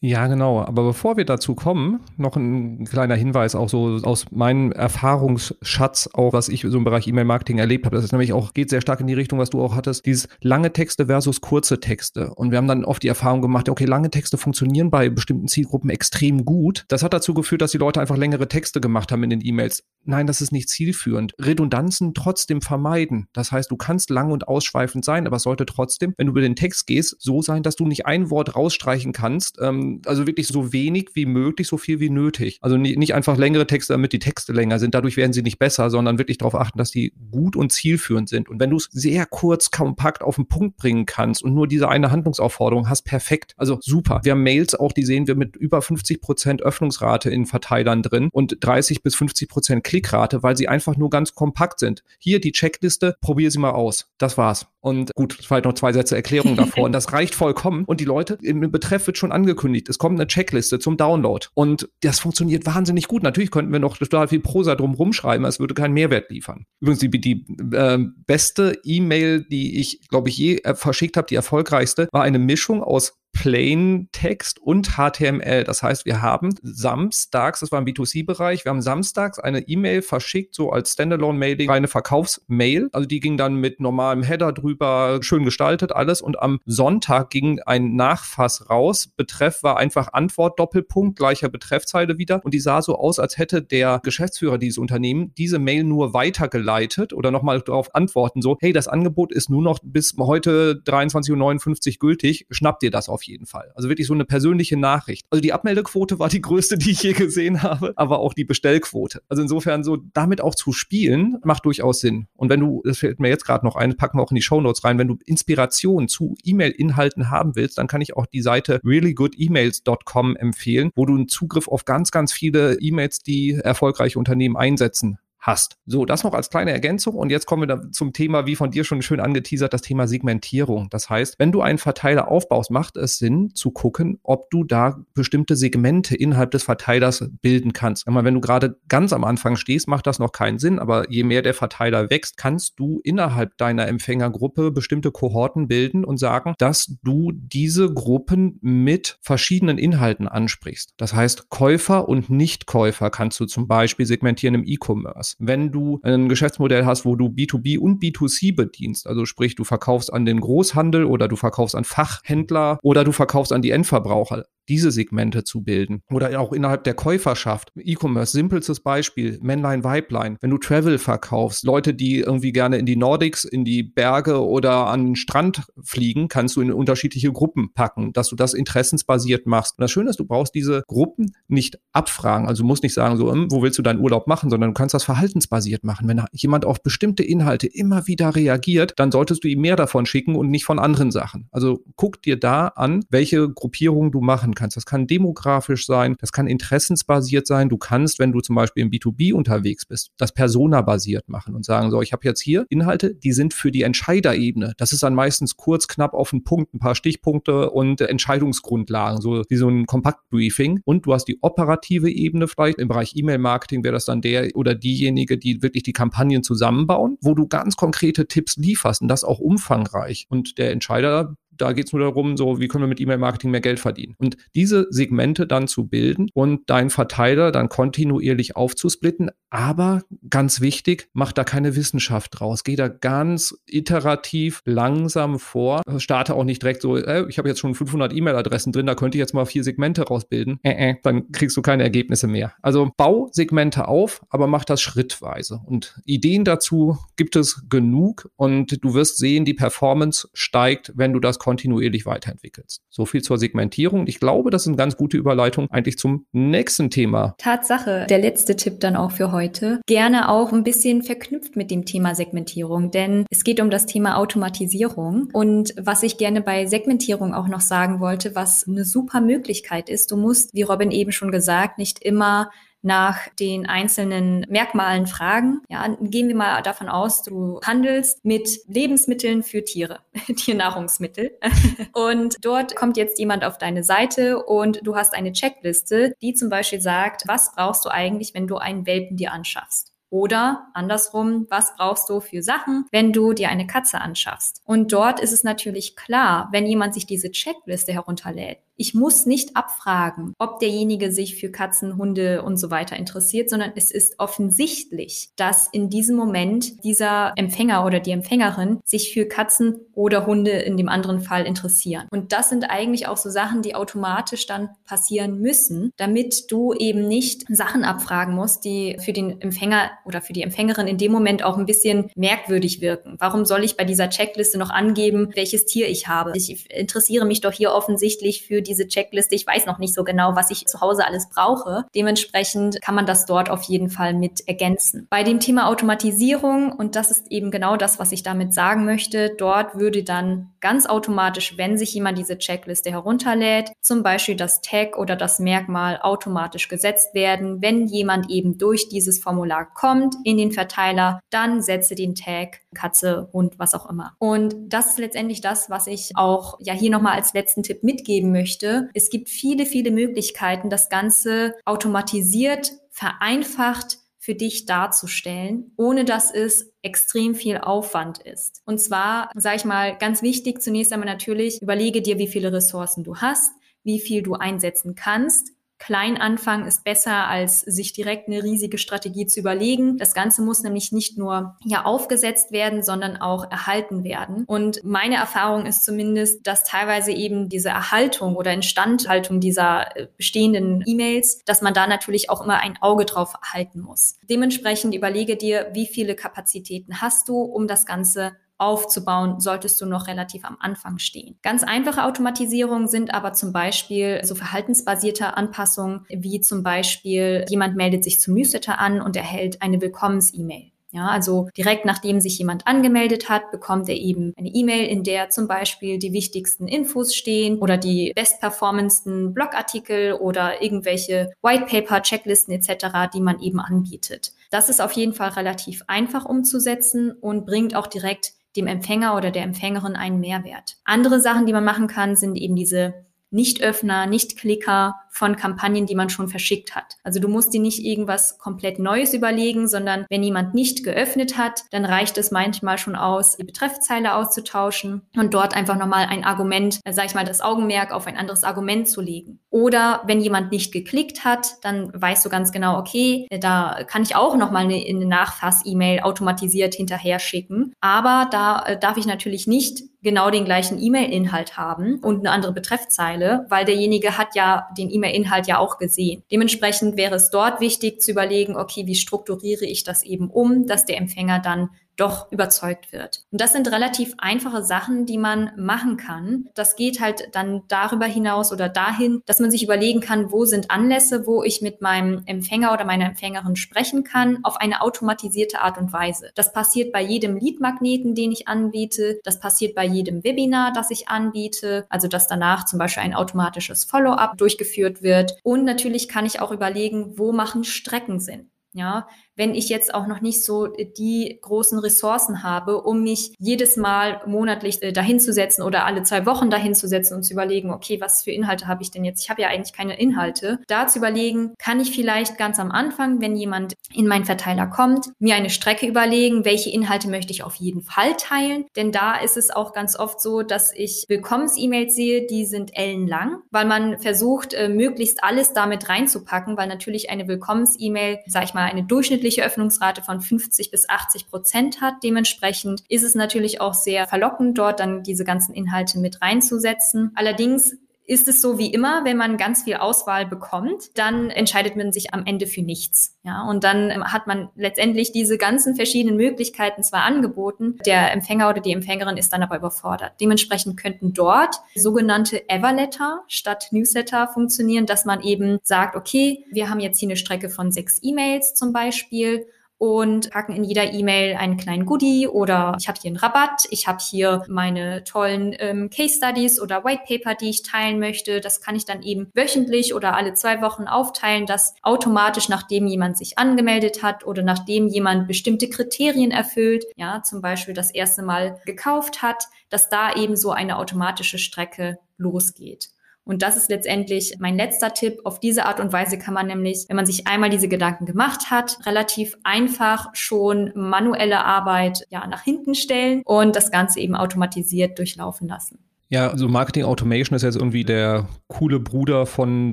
Ja, genau. Aber bevor wir dazu kommen, noch ein kleiner Hinweis auch so aus meinem Erfahrungsschatz, auch was ich so im Bereich E-Mail-Marketing erlebt habe. Das ist nämlich auch, geht sehr stark in die Richtung, was du auch hattest, dieses lange Texte versus kurze Texte. Und wir haben dann oft die Erfahrung gemacht, okay, lange Texte funktionieren bei bestimmten Zielgruppen extrem gut. Das hat dazu geführt, dass die Leute einfach längere Texte gemacht haben in den E-Mails. Nein, das ist nicht zielführend. Redundanzen trotzdem vermeiden. Das heißt, du kannst lang und ausschweifend sein, aber es sollte trotzdem, wenn du über den Text gehst, so sein, dass du nicht ein Wort rausstreichen kannst. Ähm, also wirklich so wenig wie möglich, so viel wie nötig. Also nicht, nicht einfach längere Texte, damit die Texte länger sind. Dadurch werden sie nicht besser, sondern wirklich darauf achten, dass die gut und zielführend sind. Und wenn du es sehr kurz, kompakt auf den Punkt bringen kannst und nur diese eine Handlungsaufforderung hast, perfekt. Also super. Wir haben Mails auch, die sehen wir mit über 50 Prozent Öffnungsrate in Verteilern drin und 30 bis 50 Prozent Klickrate, weil sie einfach nur ganz kompakt sind. Hier die Checkliste, probier sie mal aus. Das war's. Und gut, vielleicht noch zwei Sätze Erklärung davor. Und das reicht vollkommen. Und die Leute, im Betreff wird schon angekündigt, es kommt eine Checkliste zum Download. Und das funktioniert wahnsinnig gut. Natürlich könnten wir noch total viel Prosa drum rumschreiben, es würde keinen Mehrwert liefern. Übrigens, die, die äh, beste E-Mail, die ich, glaube ich, je äh, verschickt habe, die erfolgreichste, war eine Mischung aus Plain Text und HTML. Das heißt, wir haben samstags, das war im B2C-Bereich, wir haben samstags eine E-Mail verschickt, so als Standalone-Mailing, eine Verkaufsmail. Also die ging dann mit normalem Header drüber, schön gestaltet alles. Und am Sonntag ging ein Nachfass raus. Betreff war einfach Antwort, Doppelpunkt, gleicher Betreffzeile wieder. Und die sah so aus, als hätte der Geschäftsführer dieses Unternehmens diese Mail nur weitergeleitet oder nochmal darauf antworten, so, hey, das Angebot ist nur noch bis heute 23.59 Uhr gültig, schnappt dir das auf jeden Fall. Also wirklich so eine persönliche Nachricht. Also die Abmeldequote war die größte, die ich je gesehen habe, aber auch die Bestellquote. Also insofern so damit auch zu spielen, macht durchaus Sinn. Und wenn du, das fällt mir jetzt gerade noch ein, packen wir auch in die Show Notes rein, wenn du Inspiration zu E-Mail-Inhalten haben willst, dann kann ich auch die Seite reallygoodemails.com empfehlen, wo du einen Zugriff auf ganz, ganz viele E-Mails, die erfolgreiche Unternehmen einsetzen hast. So, das noch als kleine Ergänzung. Und jetzt kommen wir dann zum Thema, wie von dir schon schön angeteasert, das Thema Segmentierung. Das heißt, wenn du einen Verteiler aufbaust, macht es Sinn zu gucken, ob du da bestimmte Segmente innerhalb des Verteilers bilden kannst. Wenn du gerade ganz am Anfang stehst, macht das noch keinen Sinn. Aber je mehr der Verteiler wächst, kannst du innerhalb deiner Empfängergruppe bestimmte Kohorten bilden und sagen, dass du diese Gruppen mit verschiedenen Inhalten ansprichst. Das heißt, Käufer und Nichtkäufer kannst du zum Beispiel segmentieren im E-Commerce wenn du ein Geschäftsmodell hast, wo du B2B und B2C bedienst. Also sprich, du verkaufst an den Großhandel oder du verkaufst an Fachhändler oder du verkaufst an die Endverbraucher diese Segmente zu bilden. Oder auch innerhalb der Käuferschaft. E-Commerce, simpelstes Beispiel, Männlein, Weiblein. Wenn du Travel verkaufst, Leute, die irgendwie gerne in die Nordics, in die Berge oder an den Strand fliegen, kannst du in unterschiedliche Gruppen packen, dass du das interessensbasiert machst. Und das Schöne ist, du brauchst diese Gruppen nicht abfragen. Also du musst nicht sagen, so, hm, wo willst du deinen Urlaub machen, sondern du kannst das verhaltensbasiert machen. Wenn jemand auf bestimmte Inhalte immer wieder reagiert, dann solltest du ihm mehr davon schicken und nicht von anderen Sachen. Also guck dir da an, welche Gruppierung du machen kannst. Das kann demografisch sein, das kann interessensbasiert sein. Du kannst, wenn du zum Beispiel im B2B unterwegs bist, das Persona-basiert machen und sagen, so, ich habe jetzt hier Inhalte, die sind für die Entscheiderebene. Das ist dann meistens kurz, knapp auf den Punkt, ein paar Stichpunkte und Entscheidungsgrundlagen, so wie so ein Kompaktbriefing. Und du hast die operative Ebene vielleicht. Im Bereich E-Mail-Marketing wäre das dann der oder diejenige, die wirklich die Kampagnen zusammenbauen, wo du ganz konkrete Tipps lieferst und das auch umfangreich. Und der Entscheider da geht es nur darum, so wie können wir mit E-Mail-Marketing mehr Geld verdienen. Und diese Segmente dann zu bilden und deinen Verteiler dann kontinuierlich aufzusplitten. Aber ganz wichtig, mach da keine Wissenschaft draus. Geh da ganz iterativ langsam vor. Starte auch nicht direkt so, äh, ich habe jetzt schon 500 E-Mail-Adressen drin, da könnte ich jetzt mal vier Segmente rausbilden. Äh, äh, dann kriegst du keine Ergebnisse mehr. Also bau Segmente auf, aber mach das schrittweise. Und Ideen dazu gibt es genug und du wirst sehen, die Performance steigt, wenn du das kontinuierlich weiterentwickelst. So viel zur Segmentierung. Ich glaube, das ist eine ganz gute Überleitung eigentlich zum nächsten Thema. Tatsache, der letzte Tipp dann auch für heute. Gerne auch ein bisschen verknüpft mit dem Thema Segmentierung, denn es geht um das Thema Automatisierung. Und was ich gerne bei Segmentierung auch noch sagen wollte, was eine super Möglichkeit ist, du musst, wie Robin eben schon gesagt, nicht immer nach den einzelnen Merkmalen fragen. Ja, gehen wir mal davon aus, du handelst mit Lebensmitteln für Tiere, Tiernahrungsmittel. und dort kommt jetzt jemand auf deine Seite und du hast eine Checkliste, die zum Beispiel sagt, was brauchst du eigentlich, wenn du einen Welpen dir anschaffst? Oder andersrum, was brauchst du für Sachen, wenn du dir eine Katze anschaffst? Und dort ist es natürlich klar, wenn jemand sich diese Checkliste herunterlädt, Ich muss nicht abfragen, ob derjenige sich für Katzen, Hunde und so weiter interessiert, sondern es ist offensichtlich, dass in diesem Moment dieser Empfänger oder die Empfängerin sich für Katzen oder Hunde in dem anderen Fall interessieren. Und das sind eigentlich auch so Sachen, die automatisch dann passieren müssen, damit du eben nicht Sachen abfragen musst, die für den Empfänger oder für die Empfängerin in dem Moment auch ein bisschen merkwürdig wirken. Warum soll ich bei dieser Checkliste noch angeben, welches Tier ich habe? Ich interessiere mich doch hier offensichtlich für diese Checkliste. Ich weiß noch nicht so genau, was ich zu Hause alles brauche. Dementsprechend kann man das dort auf jeden Fall mit ergänzen. Bei dem Thema Automatisierung, und das ist eben genau das, was ich damit sagen möchte, dort würde dann ganz automatisch, wenn sich jemand diese Checkliste herunterlädt, zum Beispiel das Tag oder das Merkmal automatisch gesetzt werden. Wenn jemand eben durch dieses Formular kommt in den Verteiler, dann setze den Tag Katze, Hund, was auch immer. Und das ist letztendlich das, was ich auch ja hier nochmal als letzten Tipp mitgeben möchte. Es gibt viele, viele Möglichkeiten, das Ganze automatisiert, vereinfacht für dich darzustellen, ohne dass es extrem viel Aufwand ist. Und zwar, sage ich mal, ganz wichtig zunächst einmal natürlich, überlege dir, wie viele Ressourcen du hast, wie viel du einsetzen kannst klein anfangen ist besser, als sich direkt eine riesige Strategie zu überlegen. Das Ganze muss nämlich nicht nur ja aufgesetzt werden, sondern auch erhalten werden. Und meine Erfahrung ist zumindest, dass teilweise eben diese Erhaltung oder Instandhaltung dieser äh, bestehenden E-Mails, dass man da natürlich auch immer ein Auge drauf halten muss. Dementsprechend überlege dir, wie viele Kapazitäten hast du, um das Ganze aufzubauen, solltest du noch relativ am Anfang stehen. Ganz einfache Automatisierungen sind aber zum Beispiel so verhaltensbasierte Anpassungen, wie zum Beispiel jemand meldet sich zum Newsletter an und erhält eine Willkommens-E-Mail. Ja, also direkt nachdem sich jemand angemeldet hat, bekommt er eben eine E-Mail, in der zum Beispiel die wichtigsten Infos stehen oder die bestperformendsten Blogartikel oder irgendwelche Whitepaper, Checklisten etc., die man eben anbietet. Das ist auf jeden Fall relativ einfach umzusetzen und bringt auch direkt dem Empfänger oder der Empfängerin einen Mehrwert. Andere Sachen, die man machen kann, sind eben diese Nicht-Öffner, Nicht-Klicker von Kampagnen, die man schon verschickt hat. Also du musst dir nicht irgendwas komplett Neues überlegen, sondern wenn jemand nicht geöffnet hat, dann reicht es manchmal schon aus, die Betreffzeile auszutauschen und dort einfach nochmal ein Argument, äh, sag ich mal, das Augenmerk auf ein anderes Argument zu legen. Oder wenn jemand nicht geklickt hat, dann weißt du ganz genau, okay, äh, da kann ich auch nochmal eine, Nachfass-E-Mail automatisiert hinterher schicken. Aber da äh, darf ich natürlich nicht genau den gleichen E-Mail-Inhalt haben und eine andere Betreffzeile, weil derjenige hat ja den E-Mail-Inhalt ja auch gesehen. Dementsprechend wäre es dort wichtig zu überlegen, okay, wie strukturiere ich das eben um, dass der Empfänger dann doch überzeugt wird. Und das sind relativ einfache Sachen, die man machen kann. Das geht halt dann darüber hinaus oder dahin, dass man sich überlegen kann, wo sind Anlässe, wo ich mit meinem Empfänger oder meiner Empfängerin sprechen kann, auf eine automatisierte Art und Weise. Das passiert bei jedem Leadmagneten, den ich anbiete. Das passiert bei jedem Webinar, das ich anbiete. Also, dass danach zum Beispiel ein automatisches Follow-up durchgeführt wird. Und natürlich kann ich auch überlegen, wo machen Strecken Sinn. Ja, wenn ich jetzt auch noch nicht so die großen Ressourcen habe, um mich jedes Mal monatlich äh, dahinzusetzen oder alle zwei Wochen dahinzusetzen und zu überlegen, okay, was für Inhalte habe ich denn jetzt? Ich habe ja eigentlich keine Inhalte. Da zu überlegen, kann ich vielleicht ganz am Anfang, wenn jemand in meinen Verteiler kommt, mir eine Strecke überlegen, welche Inhalte möchte ich auf jeden Fall teilen. Denn da ist es auch ganz oft so, dass ich Willkommens-E-Mails sehe, die sind ellenlang, weil man versucht, äh, möglichst alles damit reinzupacken, weil natürlich eine Willkommens-E-Mail, sag ich mal, eine durchschnittliche durchschnittliche Öffnungsrate von 50 bis 80 Prozent hat. Dementsprechend ist es natürlich auch sehr verlockend, dort dann diese ganzen Inhalte mit reinzusetzen. Allerdings ist es so wie immer, wenn man ganz viel Auswahl bekommt, dann entscheidet man sich am Ende für nichts. Ja, und dann ähm, hat man letztendlich diese ganzen verschiedenen Möglichkeiten zwar angeboten, der Empfänger oder die Empfängerin ist dann aber überfordert. Dementsprechend könnten dort sogenannte Everletter statt Newsletter funktionieren, dass man eben sagt, okay, wir haben jetzt hier eine Strecke von sechs E-Mails zum Beispiel und packen in jeder E-Mail einen kleinen Goodie oder ich habe hier einen Rabatt, ich habe hier meine tollen ähm, Case Studies oder White Paper, die ich teilen möchte. Das kann ich dann eben wöchentlich oder alle zwei Wochen aufteilen, dass automatisch, nachdem jemand sich angemeldet hat oder nachdem jemand bestimmte Kriterien erfüllt, ja, zum Beispiel das erste Mal gekauft hat, dass da eben so eine automatische Strecke losgeht. Und das ist letztendlich mein letzter Tipp. Auf diese Art und Weise kann man nämlich, wenn man sich einmal diese Gedanken gemacht hat, relativ einfach schon manuelle Arbeit ja nach hinten stellen und das Ganze eben automatisiert durchlaufen lassen. Ja, also Marketing Automation ist jetzt irgendwie der coole Bruder von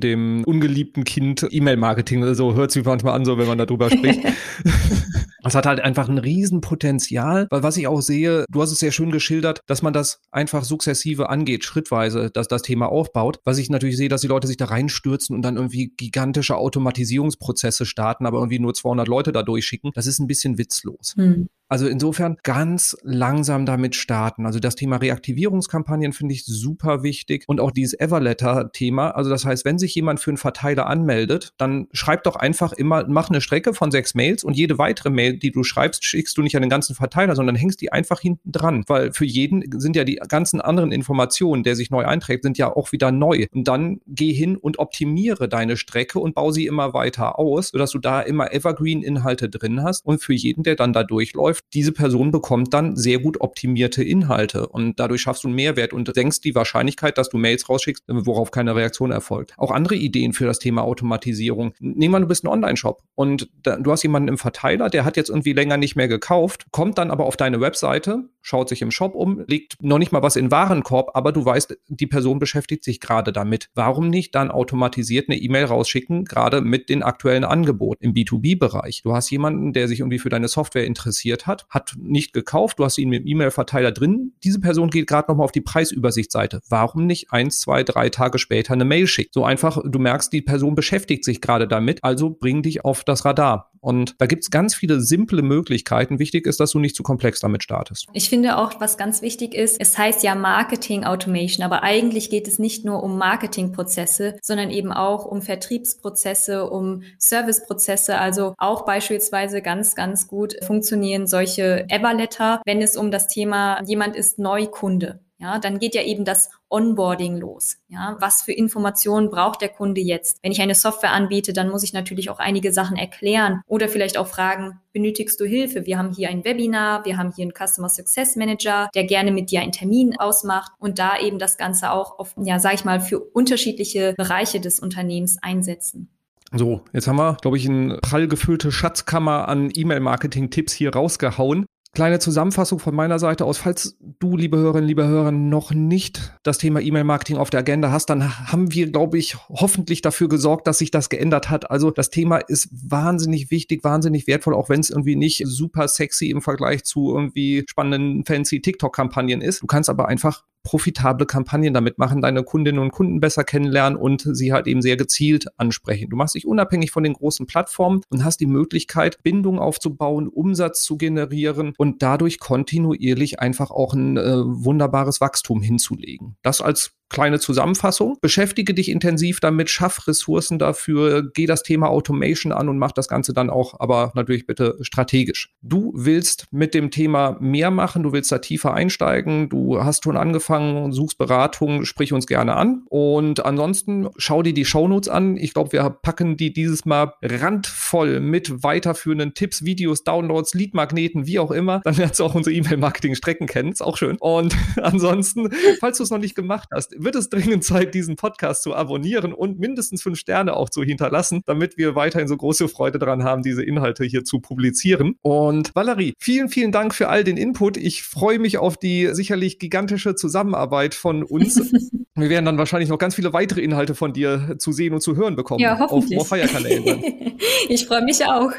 dem ungeliebten Kind E-Mail-Marketing. Also hört sich manchmal an, so wenn man darüber spricht. Das hat halt einfach ein Riesenpotenzial, weil was ich auch sehe, du hast es sehr schön geschildert, dass man das einfach sukzessive angeht, schrittweise, dass das Thema aufbaut. Was ich natürlich sehe, dass die Leute sich da reinstürzen und dann irgendwie gigantische Automatisierungsprozesse starten, aber irgendwie nur 200 Leute da durchschicken. Das ist ein bisschen witzlos. Hm. Also insofern ganz langsam damit starten. Also das Thema Reaktivierungskampagnen finde ich super wichtig und auch dieses Everletter-Thema. Also das heißt, wenn sich jemand für einen Verteiler anmeldet, dann schreib doch einfach immer, mach eine Strecke von sechs Mails und jede weitere Mail, die du schreibst, schickst du nicht an den ganzen Verteiler, sondern hängst die einfach hinten dran. Weil für jeden sind ja die ganzen anderen Informationen, der sich neu einträgt, sind ja auch wieder neu. Und dann geh hin und optimiere deine Strecke und baue sie immer weiter aus, sodass du da immer Evergreen-Inhalte drin hast und für jeden, der dann da durchläuft, läuft, diese Person bekommt dann sehr gut optimierte Inhalte und dadurch schaffst du einen Mehrwert und senkst die Wahrscheinlichkeit, dass du Mails rausschickst, worauf keine Reaktion erfolgt. Auch andere Ideen für das Thema Automatisierung. Nehmen wir, du bist ein Online-Shop und da, du hast jemanden im Verteiler, der hat jetzt irgendwie länger nicht mehr gekauft, kommt dann aber auf deine Webseite, schaut sich im Shop um, legt noch nicht mal was in Warenkorb, aber du weißt, die Person beschäftigt sich gerade damit. Warum nicht dann automatisiert eine E-Mail rausschicken, gerade mit den aktuellen Angeboten im B2B-Bereich? Du hast jemanden, der sich irgendwie für deine Software interessiert hat, hat nicht gekauft, du hast ihn mit dem E-Mail-Verteiler drin. Diese Person geht gerade nochmal auf die Preisübersichtsseite. Warum nicht eins, zwei, drei Tage später eine Mail schicken? So einfach, du merkst, die Person beschäftigt sich gerade damit, also bring dich auf das Radar. Und da gibt es ganz viele simple Möglichkeiten. Wichtig ist, dass du nicht zu komplex damit startest. Ich finde auch, was ganz wichtig ist, es heißt ja Marketing Automation, aber eigentlich geht es nicht nur um Marketingprozesse, sondern eben auch um Vertriebsprozesse, um Serviceprozesse. Also auch beispielsweise ganz, ganz gut funktionieren solche Everletter, wenn es um das Thema jemand ist Neukunde. Ja, dann geht ja eben das Onboarding los. Ja, was für Informationen braucht der Kunde jetzt? Wenn ich eine Software anbiete, dann muss ich natürlich auch einige Sachen erklären oder vielleicht auch fragen, benötigst du Hilfe? Wir haben hier ein Webinar, wir haben hier einen Customer Success Manager, der gerne mit dir einen Termin ausmacht und da eben das Ganze auch auf, ja, sag ich mal, für unterschiedliche Bereiche des Unternehmens einsetzen. So, jetzt haben wir, glaube ich, eine prall gefüllte Schatzkammer an E-Mail-Marketing-Tipps hier rausgehauen. Kleine Zusammenfassung von meiner Seite aus. Falls du, liebe Hörerinnen, liebe Hörer, noch nicht das Thema E-Mail-Marketing auf der Agenda hast, dann haben wir, glaube ich, hoffentlich dafür gesorgt, dass sich das geändert hat. Also das Thema ist wahnsinnig wichtig, wahnsinnig wertvoll, auch wenn es irgendwie nicht super sexy im Vergleich zu irgendwie spannenden, fancy TikTok-Kampagnen ist. Du kannst aber einfach profitable Kampagnen damit machen, deine Kundinnen und Kunden besser kennenlernen und sie halt eben sehr gezielt ansprechen. Du machst dich unabhängig von den großen Plattformen und hast die Möglichkeit, Bindung aufzubauen, Umsatz zu generieren und dadurch kontinuierlich einfach auch ein äh, wunderbares Wachstum hinzulegen. Das als kleine Zusammenfassung. Beschäftige dich intensiv damit, schaff Ressourcen dafür, geh das Thema Automation an und mach das Ganze dann auch, aber natürlich bitte strategisch. Du willst mit dem Thema mehr machen, du willst da tiefer einsteigen, du hast schon angefangen, suchst Beratung, sprich uns gerne an. Und ansonsten schau dir die Shownotes an. Ich glaube, wir packen die dieses Mal randvoll mit weiterführenden Tipps, Videos, Downloads, Leadmagneten, wie auch immer. Dann lernst du auch unsere E-Mail-Marketing-Strecken kennen. Ist auch schön. Und ansonsten, falls du es noch nicht gemacht hast, wird es dringend Zeit, diesen Podcast zu abonnieren und mindestens fünf Sterne auch zu hinterlassen, damit wir weiterhin so große Freude daran haben, diese Inhalte hier zu publizieren. Und Valerie, vielen, vielen Dank für all den Input. Ich freue mich auf die sicherlich gigantische Zusammenarbeit von uns. wir werden dann wahrscheinlich noch ganz viele weitere Inhalte von dir zu sehen und zu hören bekommen. Ja, hoffentlich. Auf Morfire-Kanälen. ich freue mich auch.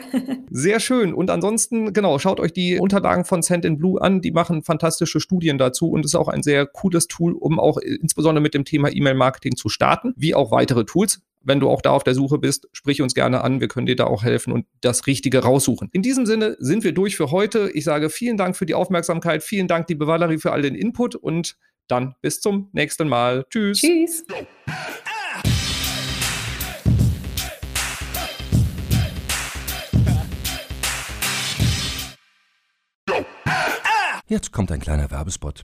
Sehr schön. Und ansonsten, genau, schaut euch die Unterlagen von Send in Blue an. Die machen fantastische Studien dazu und ist auch ein sehr cooles Tool, um auch insbesondere insbesondere mit dem Thema E-Mail-Marketing zu starten, wie auch weitere Tools. Wenn du auch da auf der Suche bist, sprich uns gerne an. Wir können dir da auch helfen und das Richtige raussuchen. In diesem Sinne sind wir durch für heute. Ich sage vielen Dank für die Aufmerksamkeit. Vielen Dank, liebe Valerie, für all den Input und dann bis zum nächsten Mal. Tschüss. Tschüss. Jetzt kommt ein kleiner Werbespot.